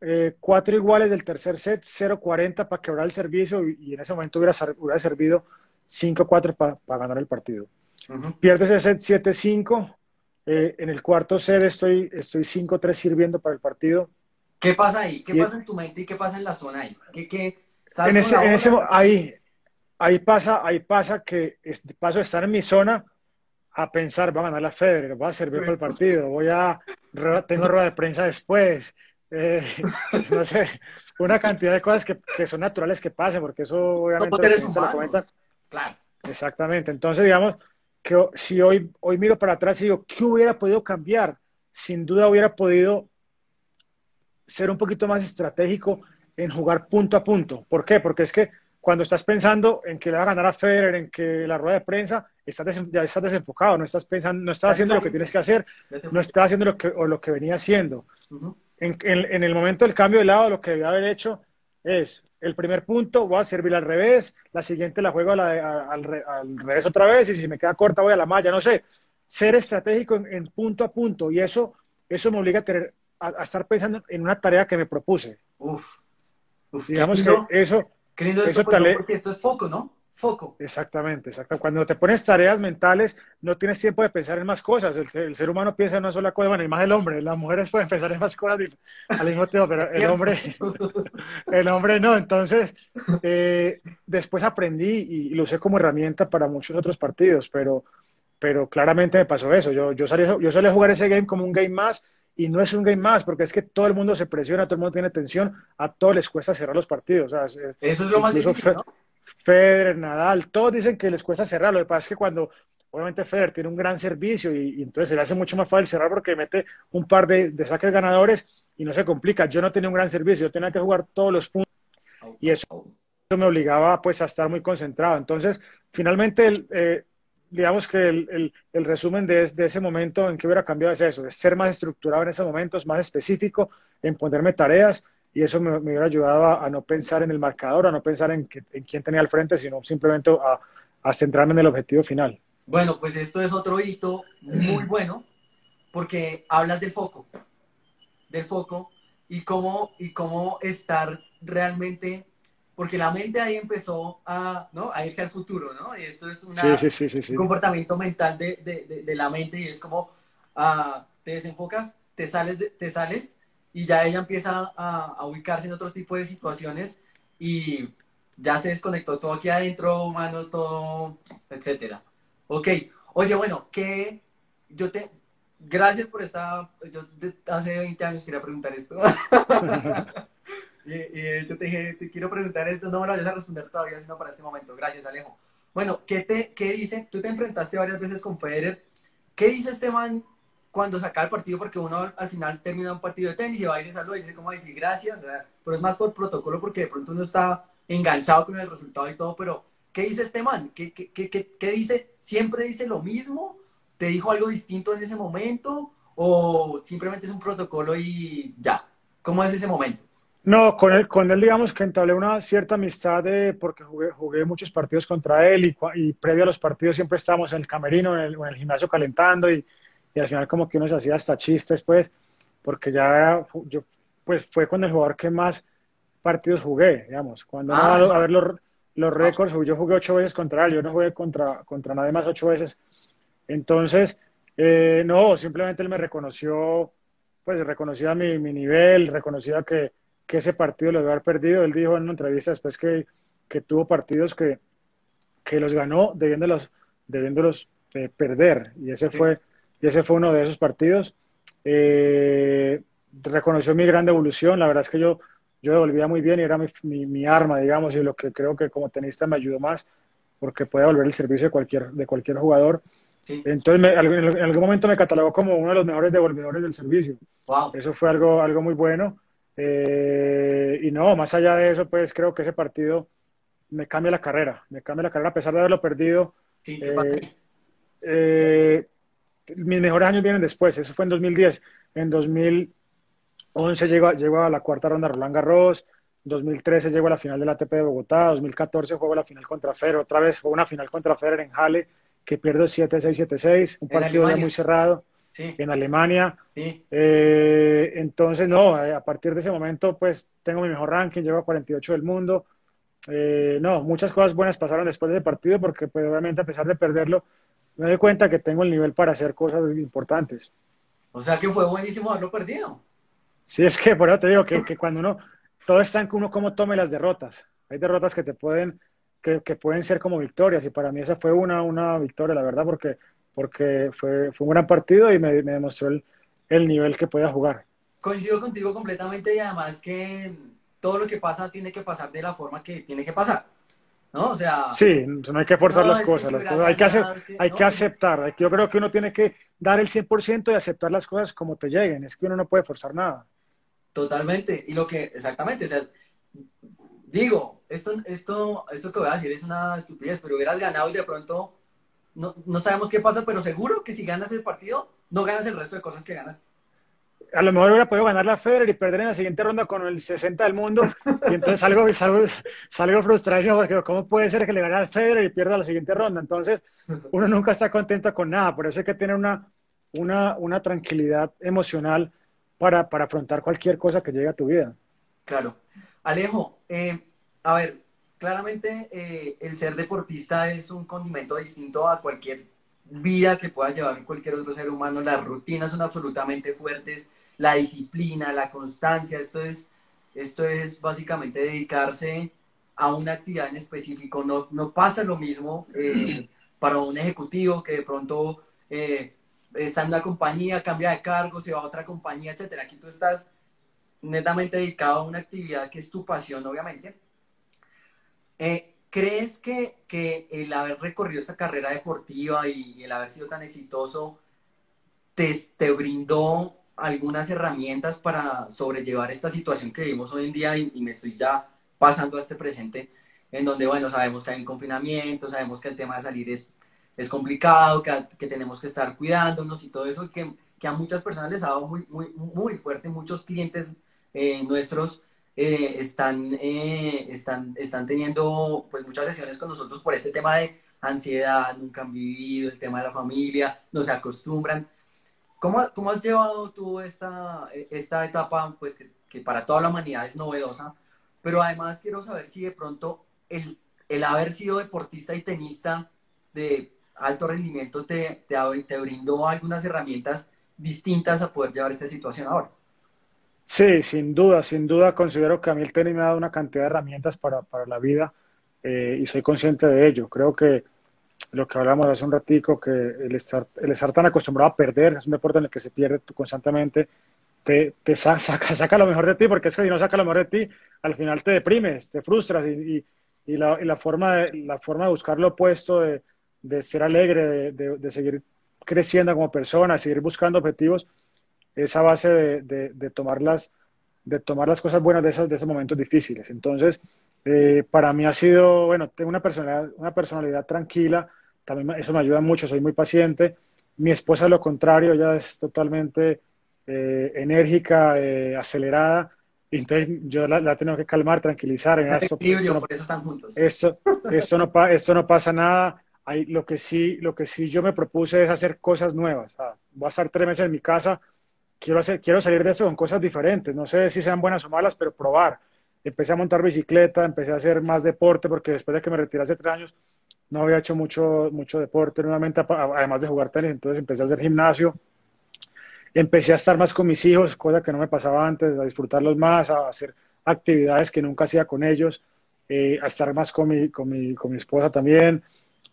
eh, cuatro iguales del tercer set, 0-40 para quebrar el servicio y, en ese momento hubiera, hubiera servido 5-4 para ganar el partido. Uh Pierde ese set 7-5 eh, en el cuarto set estoy, estoy 5-3 sirviendo para el partido. ¿Qué pasa ahí? ¿Qué pasa en tu mente y qué pasa en la zona ahí? ¿Qué, qué, en ese, en ese, ahí, ahí, pasa, ahí pasa que paso de estar en mi zona a pensar, va a ganar la Federer, va a servir para el partido, voy a, tengo rueda de prensa después, eh, no sé, una cantidad de cosas que, que, son naturales que pasen, porque eso obviamente no, se lo comentan. Claro. Exactamente, entonces digamos, que si hoy, hoy miro para atrás y digo, ¿qué hubiera podido cambiar? Sin duda hubiera podido ser un poquito más estratégico en jugar punto a punto. ¿Por qué? Porque es que cuando estás pensando en que le va a ganar a Federer, en que la rueda de prensa, estás ya estás desenfocado, no estás pensando, no estás haciendo lo que tienes que hacer, no estás haciendo lo que, o lo que venía haciendo. en, en, en, el momento del cambio de lado, lo que debía haber hecho es el primer punto voy a servir al revés, la siguiente la juego al, revés otra vez y si me queda corta voy a la malla, no sé. Ser estratégico en, punto a punto y eso, eso me obliga a, tener, a, estar pensando en una tarea que me propuse. Uf, Digamos que eso... Querido, eso porque esto es foco, ¿no? Foco. Exactamente, exacto. Cuando te pones tareas mentales, no tienes tiempo de pensar en más cosas. El, ser humano piensa en una sola cosa, bueno, y más el hombre. Las mujeres pueden pensar en más cosas al mismo tiempo, pero el hombre, el hombre no. Entonces, eh, después aprendí y, lo usé como herramienta para muchos otros partidos, pero, pero claramente me pasó eso. Yo, yo, salí, yo salí a jugar ese game como un game más y no es un game más, porque es que todo el mundo se presiona, todo el mundo tiene tensión, a todos les cuesta cerrar los partidos. eso es lo más difícil, ¿no? Federer, Nadal, todos dicen que les cuesta cerrar. Lo que pasa es que cuando, obviamente, Federer tiene un gran servicio y, entonces se le hace mucho más fácil cerrar porque mete un par de, saques ganadores y no se complica. Yo no tenía un gran servicio, yo tenía que jugar todos los puntos y eso, me obligaba pues a estar muy concentrado. Entonces, finalmente, eh, digamos que el, resumen de, ese momento en que hubiera cambiado es eso, es ser más estructurado en esos momentos, más específico, en ponerme tareas y eso me, hubiera ayudado a, no pensar en el marcador, a no pensar en, en quién tenía al frente, sino simplemente a, a, centrarme en el objetivo final. Bueno, pues esto es otro hito muy bueno, porque hablas del foco, del foco y cómo, y cómo estar realmente, porque la mente ahí empezó a, ¿no? a irse al futuro, ¿no? Y esto es una, un comportamiento mental de, de, de, la mente y es como uh, te desenfocas, te sales, te sales y ya ella empieza a, ubicarse en otro tipo de situaciones y ya se desconectó todo aquí adentro, manos, todo, etcétera. Ok, oye, bueno, que yo te, gracias por esta, yo hace 20 años quería preguntar esto. y, y yo te dije, te quiero preguntar esto, no me lo vayas a responder todavía, sino para este momento. Gracias, Alejo. Bueno, ¿qué, te, qué dice? Tú te enfrentaste varias veces con Federer. ¿Qué dice Esteban cuando saca el partido, porque uno al final termina un partido de tenis y va y se saluda y dice como decir gracias, pero es más por protocolo porque de pronto uno está enganchado con el resultado y todo, pero ¿qué dice este man? ¿Qué, qué, qué, qué dice? ¿Siempre dice lo mismo? ¿Te dijo algo distinto en ese momento? o simplemente es un protocolo y ya? ¿Cómo es ese momento? No, con él, con él digamos que entablé una cierta amistad de, porque jugué, jugué muchos partidos contra él y, y, previo a los partidos siempre estábamos en el camerino, en el, en el gimnasio calentando y, y, al final como que uno se hacía hasta chistes, pues, porque ya yo, pues fue con el jugador que más partidos jugué, digamos. Cuando ah, a ver los, los récords, yo jugué ocho veces contra él, yo no jugué contra, contra nadie más ocho veces. Entonces, eh, no, simplemente él me reconoció, pues reconocía mi, mi nivel, reconocía que, que, ese partido lo debía haber perdido. Él dijo en una entrevista después que, que tuvo partidos que, que los ganó debiéndolos, debiéndolos eh, perder. Y ese, fue, y ese fue uno de esos partidos. Eh, reconoció mi gran evolución. La verdad es que yo yo devolvía muy bien y era mi, mi, arma, digamos, y lo que creo que como tenista me ayudó más, porque puede devolver el servicio de cualquier, de cualquier jugador. Entonces, me, en algún momento me catalogó como uno de los mejores devolvedores del servicio. Wow. Eso fue algo, algo muy bueno. Eh, y no, más allá de eso, pues creo que ese partido me cambia la carrera, me cambia la carrera a pesar de haberlo perdido. Sí, eh, eh, mis mejores años vienen después, eso fue en 2010. En 2000, 2011 llegó, llegó a la cuarta ronda Roland Garros, 2013 llegó a la final del ATP de Bogotá, 2014 jugó la final contra Federer, otra vez jugó una final contra Federer en Halle, que pierde 7-6, 7-6, un partido muy cerrado en Alemania. Sí. Eh, entonces, no, eh, a partir de ese momento, pues tengo mi mejor ranking, llego a 48 del mundo. Eh, no, muchas cosas buenas pasaron después de ese partido, porque pues, obviamente a pesar de perderlo, me doy cuenta que tengo el nivel para hacer cosas importantes. O sea que fue buenísimo haberlo perdido. Sí, es que por eso te digo que, que cuando uno, todo está en que uno cómo tome las derrotas. Hay derrotas que te pueden, que, que, pueden ser como victorias y para mí esa fue una, una victoria, la verdad, porque, porque fue, fue un gran partido y me, me demostró el, el, nivel que podía jugar. Coincido contigo completamente y además que todo lo que pasa tiene que pasar de la forma que tiene que pasar. ¿No? O sea, sí, no hay que forzar no, las, cosas, las cosas, hay, que, hacer, hay no, que aceptar. Yo creo que uno tiene que dar el 100% y aceptar las cosas como te lleguen. Es que uno no puede forzar nada. Totalmente. Y lo que, exactamente, o sea, digo, esto, esto, esto que voy a decir es una estupidez, pero hubieras ganado y de pronto no, no sabemos qué pasa, pero seguro que si ganas el partido, no ganas el resto de cosas que ganas. A lo mejor hubiera podido ganar la Federer y perder en la siguiente ronda con el 60 del mundo. Y entonces salgo, salgo, salgo frustrado porque ¿cómo puede ser que le gane al Federer y pierda la siguiente ronda? Entonces, uno nunca está contento con nada. Por eso hay que tener una, una, una tranquilidad emocional para, para afrontar cualquier cosa que llegue a tu vida. Claro. Alejo, eh, a ver, claramente eh, el ser deportista es un condimento distinto a cualquier vida que pueda llevar cualquier otro ser humano. Las rutinas son absolutamente fuertes, la disciplina, la constancia, esto es, esto es básicamente dedicarse a una actividad en específico. No, no pasa lo mismo eh, para un ejecutivo que de pronto eh, está en una compañía, cambia de cargo, se va a otra compañía, etcétera. Aquí tú estás netamente dedicado a una actividad que es tu pasión, obviamente. Eh, ¿Crees que, que, el haber recorrido esta carrera deportiva y el haber sido tan exitoso te, te brindó algunas herramientas para sobrellevar esta situación que vivimos hoy en día y, me estoy ya pasando a este presente, en donde, bueno, sabemos que hay un confinamiento, sabemos que el tema de salir es es complicado, que, que, tenemos que estar cuidándonos y todo eso, que, que, a muchas personas les ha dado muy, muy, muy fuerte, muchos clientes eh, nuestros eh, están, eh, están, están teniendo pues muchas sesiones con nosotros por este tema de ansiedad, nunca han vivido, el tema de la familia, no se acostumbran. ¿Cómo, cómo has llevado tú esta, esta etapa, pues que, que, para toda la humanidad es novedosa, pero además quiero saber si de pronto el, el haber sido deportista y tenista de alto rendimiento te, te, te brindó algunas herramientas distintas a poder llevar esta situación ahora. Sí, sin duda, sin duda considero que a mí el tenis me ha dado una cantidad de herramientas para, para la vida eh, y soy consciente de ello. Creo que lo que hablamos hace un ratico, que el estar, el estar tan acostumbrado a perder, es un deporte en el que se pierde constantemente, te, te saca, saca, lo mejor de ti, porque es que si no saca lo mejor de ti, al final te deprimes, te frustras y, y, y, la, y la, forma de, la forma de buscar lo opuesto, de, de ser alegre, de, de, de, seguir creciendo como persona, seguir buscando objetivos, esa base de, de, tomar, las, de tomar las cosas buenas de, esas, de esos momentos difíciles. Entonces, eh, para mí ha sido, bueno, tengo una personalidad, una personalidad tranquila, también eso me ayuda mucho, soy muy paciente, Mi esposa es lo contrario, ella es totalmente eh, enérgica, eh, acelerada. Y entonces yo la, la tengo que calmar, tranquilizar. En esto, esto, no, por eso están juntos. Esto, esto, no, esto no pasa nada. Hay, lo, que sí, lo que sí yo me propuse es hacer cosas nuevas. voy a estar tres meses en mi casa. Quiero, hacer, quiero salir de eso con cosas diferentes. No sé si sean buenas o malas, pero probar. Empecé a montar bicicleta, empecé a hacer más deporte, porque después de que me retiré hace tres años, no había hecho mucho, mucho deporte nuevamente, además de jugar tenis, entonces empecé a hacer gimnasio. Empecé a estar más con mis hijos, cosa que no me pasaba antes, a disfrutarlos más, a hacer actividades que nunca hacía con ellos, eh, a estar más con mi, con mi, con mi esposa también,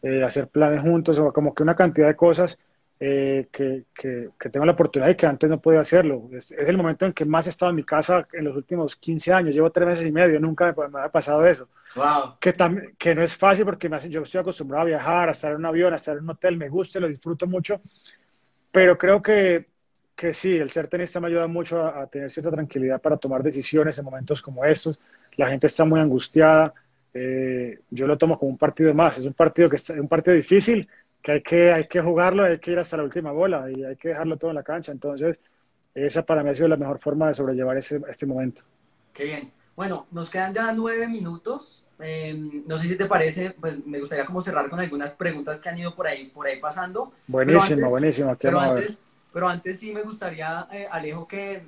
eh, hacer planes juntos, o como que una cantidad de cosas eh, que, que, que, tengo la oportunidad y que antes no podía hacerlo. Es, es, el momento en que más he estado en mi casa en los últimos 15 años. Llevo tres meses y medio, nunca me, me ha pasado eso. Wow. Que, que no es fácil porque me hace, yo estoy acostumbrado a viajar, a estar en un avión, a estar en un hotel, me gusta, lo disfruto mucho. Pero creo que, que sí, el ser tenista me ayuda mucho a, a, tener cierta tranquilidad para tomar decisiones en momentos como estos. La gente está muy angustiada. Eh, yo lo tomo como un partido más. Es un partido que es un partido difícil, que hay, que hay que jugarlo, hay que ir hasta la última bola y hay que dejarlo todo en la cancha. Entonces, esa para mí ha sido la mejor forma de sobrellevar ese, este momento. Qué bien. Bueno, nos quedan ya nueve minutos. Eh, no sé si te parece, pues me gustaría como cerrar con algunas preguntas que han ido por ahí, por ahí pasando. Buenísimo, buenísimo. Pero antes, pero antes sí me gustaría, eh, Alejo, que,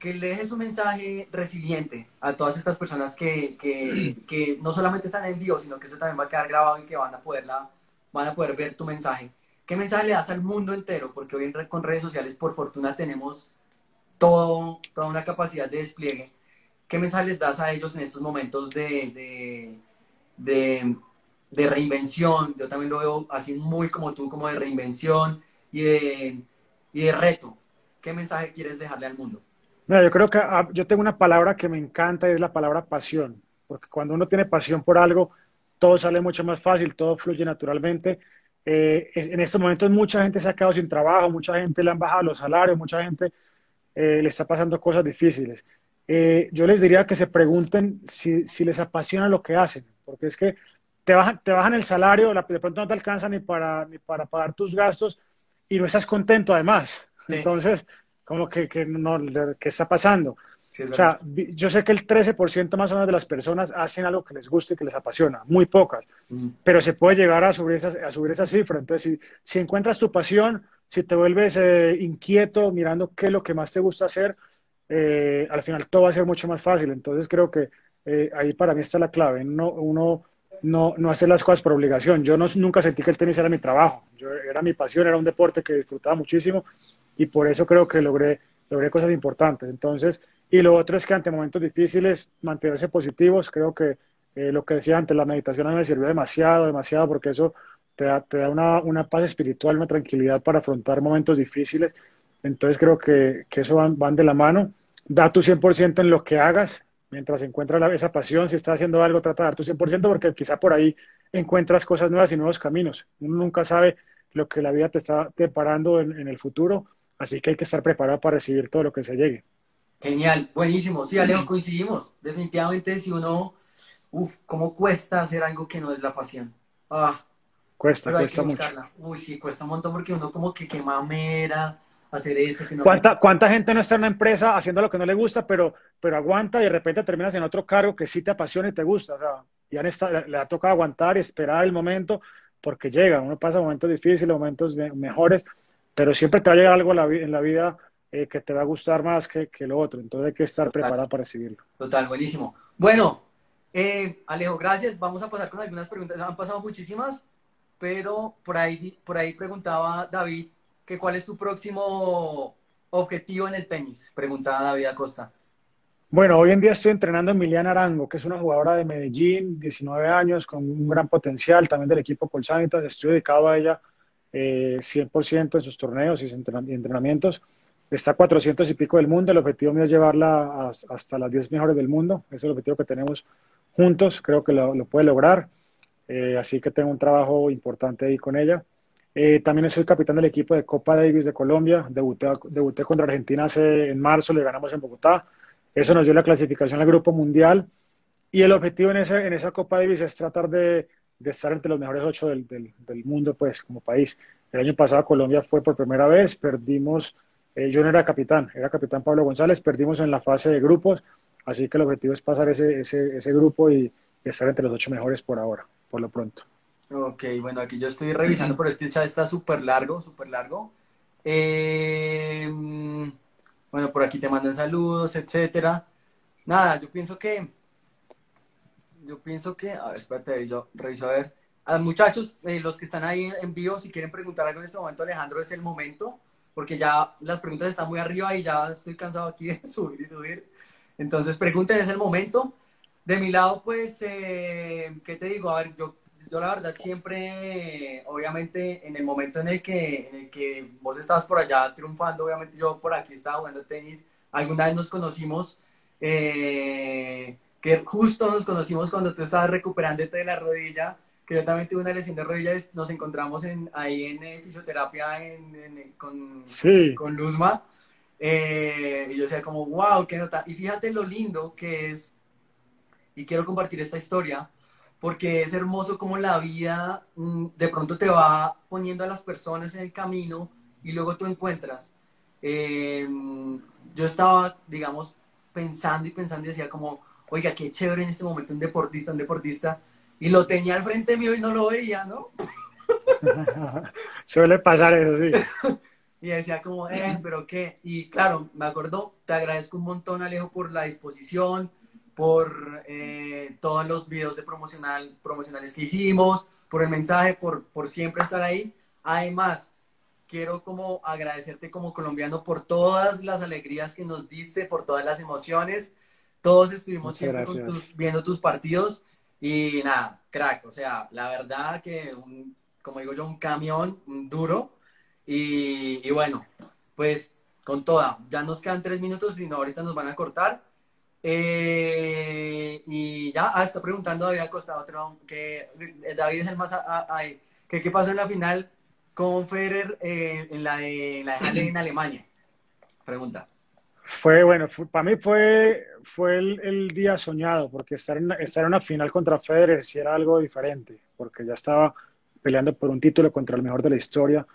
que le dejes un mensaje resiliente a todas estas personas que, que, que, no solamente están en vivo, sino que eso también va a quedar grabado y que van a poderla van a poder ver tu mensaje. ¿Qué mensaje le das al mundo entero? Porque hoy en, con redes sociales, por fortuna, tenemos todo, toda una capacidad de despliegue. ¿Qué mensaje les das a ellos en estos momentos de, de, de, de reinvención? Yo también lo veo así muy como tú, como de reinvención y de, y de reto. ¿Qué mensaje quieres dejarle al mundo? Mira, yo creo que ah, yo tengo una palabra que me encanta y es la palabra pasión. Porque cuando uno tiene pasión por algo, todo sale mucho más fácil, todo fluye naturalmente. Eh, en estos momentos mucha gente se ha quedado sin trabajo, mucha gente le han bajado los salarios, mucha gente eh, le está pasando cosas difíciles. Eh, yo les diría que se pregunten si, si, les apasiona lo que hacen, porque es que te bajan, te bajan el salario, de pronto no te alcanza ni para, ni para pagar tus gastos y no estás contento además. Sí. Entonces, como que, que no, ¿qué está pasando? Sí, o sea, yo sé que el 13% más o menos de las personas hacen algo que les guste y que les apasiona, muy pocas, mm. pero se puede llegar a subir esa, a subir esa cifra. Entonces, si, si encuentras tu pasión, si te vuelves eh, inquieto mirando qué es lo que más te gusta hacer, eh, al final todo va a ser mucho más fácil. Entonces, creo que eh, ahí para mí está la clave. No, uno no, no hacer las cosas por obligación. Yo no, nunca sentí que el tenis era mi trabajo, yo, era mi pasión, era un deporte que disfrutaba muchísimo y por eso creo que logré, logré cosas importantes. Entonces, y lo otro es que ante momentos difíciles, mantenerse positivos. Creo que eh, lo que decía antes, la meditación a mí me sirvió demasiado, demasiado, porque eso te da, te da una, una, paz espiritual, una tranquilidad para afrontar momentos difíciles. Entonces creo que, que eso van, van, de la mano. Da tu 100% en lo que hagas, mientras encuentras la, esa pasión. Si estás haciendo algo, trata de dar tu 100%, porque quizá por ahí encuentras cosas nuevas y nuevos caminos. Uno nunca sabe lo que la vida te está preparando en, en el futuro, así que hay que estar preparado para recibir todo lo que se llegue. Genial, buenísimo. Sí, Alejo, coincidimos. Definitivamente, si uno, uff, ¿cómo cuesta hacer algo que no es la pasión? Ah, cuesta, cuesta mucho. Uy, sí, cuesta un montón porque uno como que quema mera, hacer esto. Que no ¿Cuánta, ¿Cuánta gente no está en una empresa haciendo lo que no le gusta, pero, pero aguanta y de repente terminas en otro cargo que sí te apasiona y te gusta? O sea, ya le, le ha tocado aguantar y esperar el momento porque llega. Uno pasa momentos difíciles, momentos mejores, pero siempre te va a llegar algo en la, en la vida eh, que te va a gustar más que, que, lo otro. Entonces hay que estar Total. preparado para recibirlo. Total, buenísimo. Bueno, eh, Alejo, gracias. Vamos a pasar con algunas preguntas. Han pasado muchísimas, pero por ahí, por ahí preguntaba David que cuál es tu próximo objetivo en el tenis. Preguntaba David Acosta. Bueno, hoy en día estoy entrenando a Emiliana Arango, que es una jugadora de Medellín, 19 años, con un gran potencial, también del equipo Colsanitas. Estoy dedicado a ella eh, 100% en sus torneos y entrenamientos está a 400 y pico del mundo. El objetivo mío es llevarla a, hasta las 10 mejores del mundo. Ese es el objetivo que tenemos juntos. Creo que lo, lo puede lograr. Eh, así que tengo un trabajo importante ahí con ella. Eh, también soy capitán del equipo de Copa Davis de Colombia. Debuté, debuté contra Argentina hace, en marzo, le ganamos en Bogotá. Eso nos dio la clasificación al Grupo Mundial. Y el objetivo en, ese, en esa Copa Davis es tratar de, de estar entre los mejores ocho del, del, del, mundo, pues, como país. El año pasado Colombia fue por primera vez, perdimos, eh, yo no era capitán, era capitán Pablo González, perdimos en la fase de grupos, así que el objetivo es pasar ese, ese, grupo y estar entre los ocho mejores por ahora, por lo pronto. Ok, bueno, aquí yo estoy revisando, pero este chat está súper largo, súper largo. Eh, bueno, por aquí te mandan saludos, etcétera. Nada, yo pienso que, yo pienso que, a ver, espérate, yo reviso a ver. Ah, muchachos, eh, los que están ahí en vivo, si quieren preguntar algo en este momento, Alejandro, es el momento, porque ya las preguntas están muy arriba y ya estoy cansado aquí de subir y subir. Entonces, pregunten, es el momento. De mi lado, pues, eh, ¿qué te digo? A ver, yo yo la verdad siempre, obviamente, en el momento en el que, en el que vos estabas por allá triunfando, obviamente yo por aquí estaba jugando tenis, alguna vez nos conocimos, eh, que justo nos conocimos cuando tú estabas recuperándote de la rodilla, que yo también tuve una lesión de rodilla, nos encontramos en, ahí en eh, fisioterapia con, con Luzma, eh, y yo decía como, wow, qué nota, y fíjate lo lindo que es, y quiero compartir esta historia, porque es hermoso como la vida mm, de pronto te va poniendo a las personas en el camino y luego tú encuentras. Em, yo estaba, digamos, pensando y pensando y decía como, oiga, qué chévere en este momento un deportista, un deportista, y lo tenía al frente mío y no lo veía, ¿no? Suele pasar eso, sí. y decía como, eh, pero qué, y claro, me acuerdo, te agradezco un montón, Alejo, por la disposición, por eh, todos los videos de promocional, promocionales que hicimos, por el mensaje, por, por siempre estar ahí. Además, quiero como agradecerte como colombiano por todas las alegrías que nos diste, por todas las emociones. Todos estuvimos siempre viendo tus partidos y nada, crack. O sea, la verdad que, como digo yo, un camión, un duro. Y, bueno, pues con toda. Ya nos quedan tres minutos, si no, ahorita nos van a cortar. Eh, y ya, ah, está preguntando David Acosta, otro, que eh, David es el más ahí. que qué pasó en la final con Federer eh, en la de, en la de en Alemania. Pregunta. Fue bueno, para mí fue, fue el, día soñado, porque estar en, estar en una final contra Federer sí era algo diferente, porque ya estaba peleando por un título contra el mejor de la historia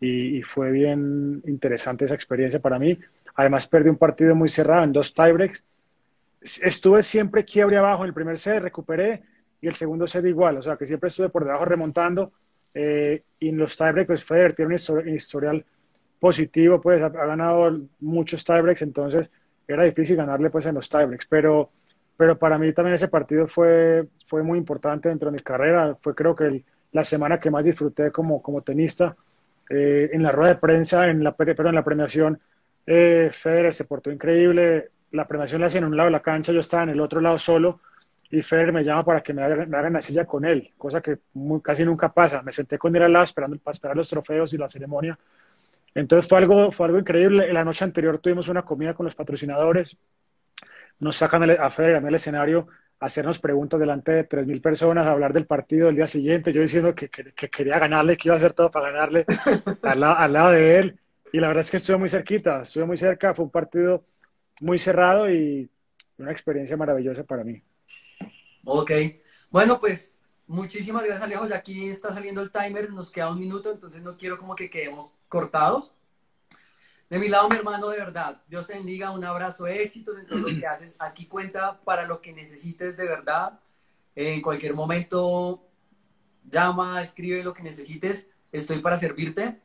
y, fue bien interesante esa experiencia para mí. Además perdí un partido muy cerrado en dos tiebreaks estuve siempre quiebre abajo en el primer set, recuperé y el segundo set igual, o sea que siempre estuve por debajo remontando eh, y en los tiebreaks pues Federer tiene un historial positivo, pues ha, ganado muchos tiebreaks, entonces era difícil ganarle pues en los tiebreaks, pero, pero para mí también ese partido fue, fue muy importante dentro de mi carrera, fue creo que la semana que más disfruté como, como tenista, eh, en la rueda de prensa, en la, pero en la premiación, eh, Federer se portó increíble, la premiación la hacía en un lado de la cancha, yo estaba en el otro lado solo y Federer me llama para que me hagan, me la silla con él, cosa que casi nunca pasa. Me senté con él al lado esperando para esperar los trofeos y la ceremonia. Entonces fue algo, fue algo increíble. La noche anterior tuvimos una comida con los patrocinadores. Nos sacan a Federer a mí al escenario a hacernos preguntas delante de 3.000 personas, a hablar del partido del día siguiente. Yo diciendo que, quería ganarle, que iba a hacer todo para ganarle al, al lado de él. Y la verdad es que estuve muy cerquita, estuve muy cerca. Fue un partido muy cerrado y una experiencia maravillosa para mí. Ok, bueno, pues muchísimas gracias Alejo, ya aquí está saliendo el timer, nos queda un minuto, entonces no quiero como que quedemos cortados. De mi lado, mi hermano, de verdad, Dios te bendiga, un abrazo, éxitos en todo lo que haces. Aquí cuenta para lo que necesites de verdad. En cualquier momento, llama, escribe lo que necesites. Estoy para servirte.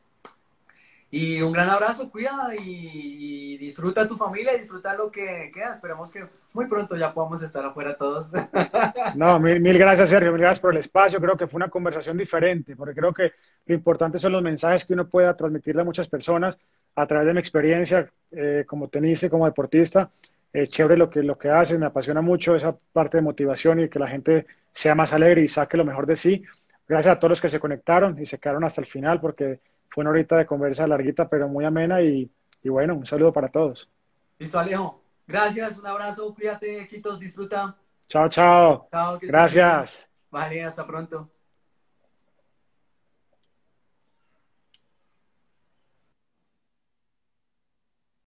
Y un gran abrazo, cuida y, disfruta tu familia, disfruta lo que queda. Esperamos que muy pronto ya podamos estar afuera todos. No, mil, mil, gracias Sergio, mil gracias por el espacio. Creo que fue una conversación diferente, porque creo que lo importante son los mensajes que uno pueda transmitirle a muchas personas a través de mi experiencia eh, como tenista como deportista. Eh, chévere lo que, lo que haces, me apasiona mucho esa parte de motivación y que la gente sea más alegre y saque lo mejor de sí. Gracias a todos los que se conectaron y se quedaron hasta el final, porque fue una horita de conversa larguita, pero muy amena y, y bueno, un saludo para todos. Listo, Alejo. Gracias, un abrazo, cuídate, éxitos, disfruta. Chao, chao. Gracias. Vale, hasta pronto.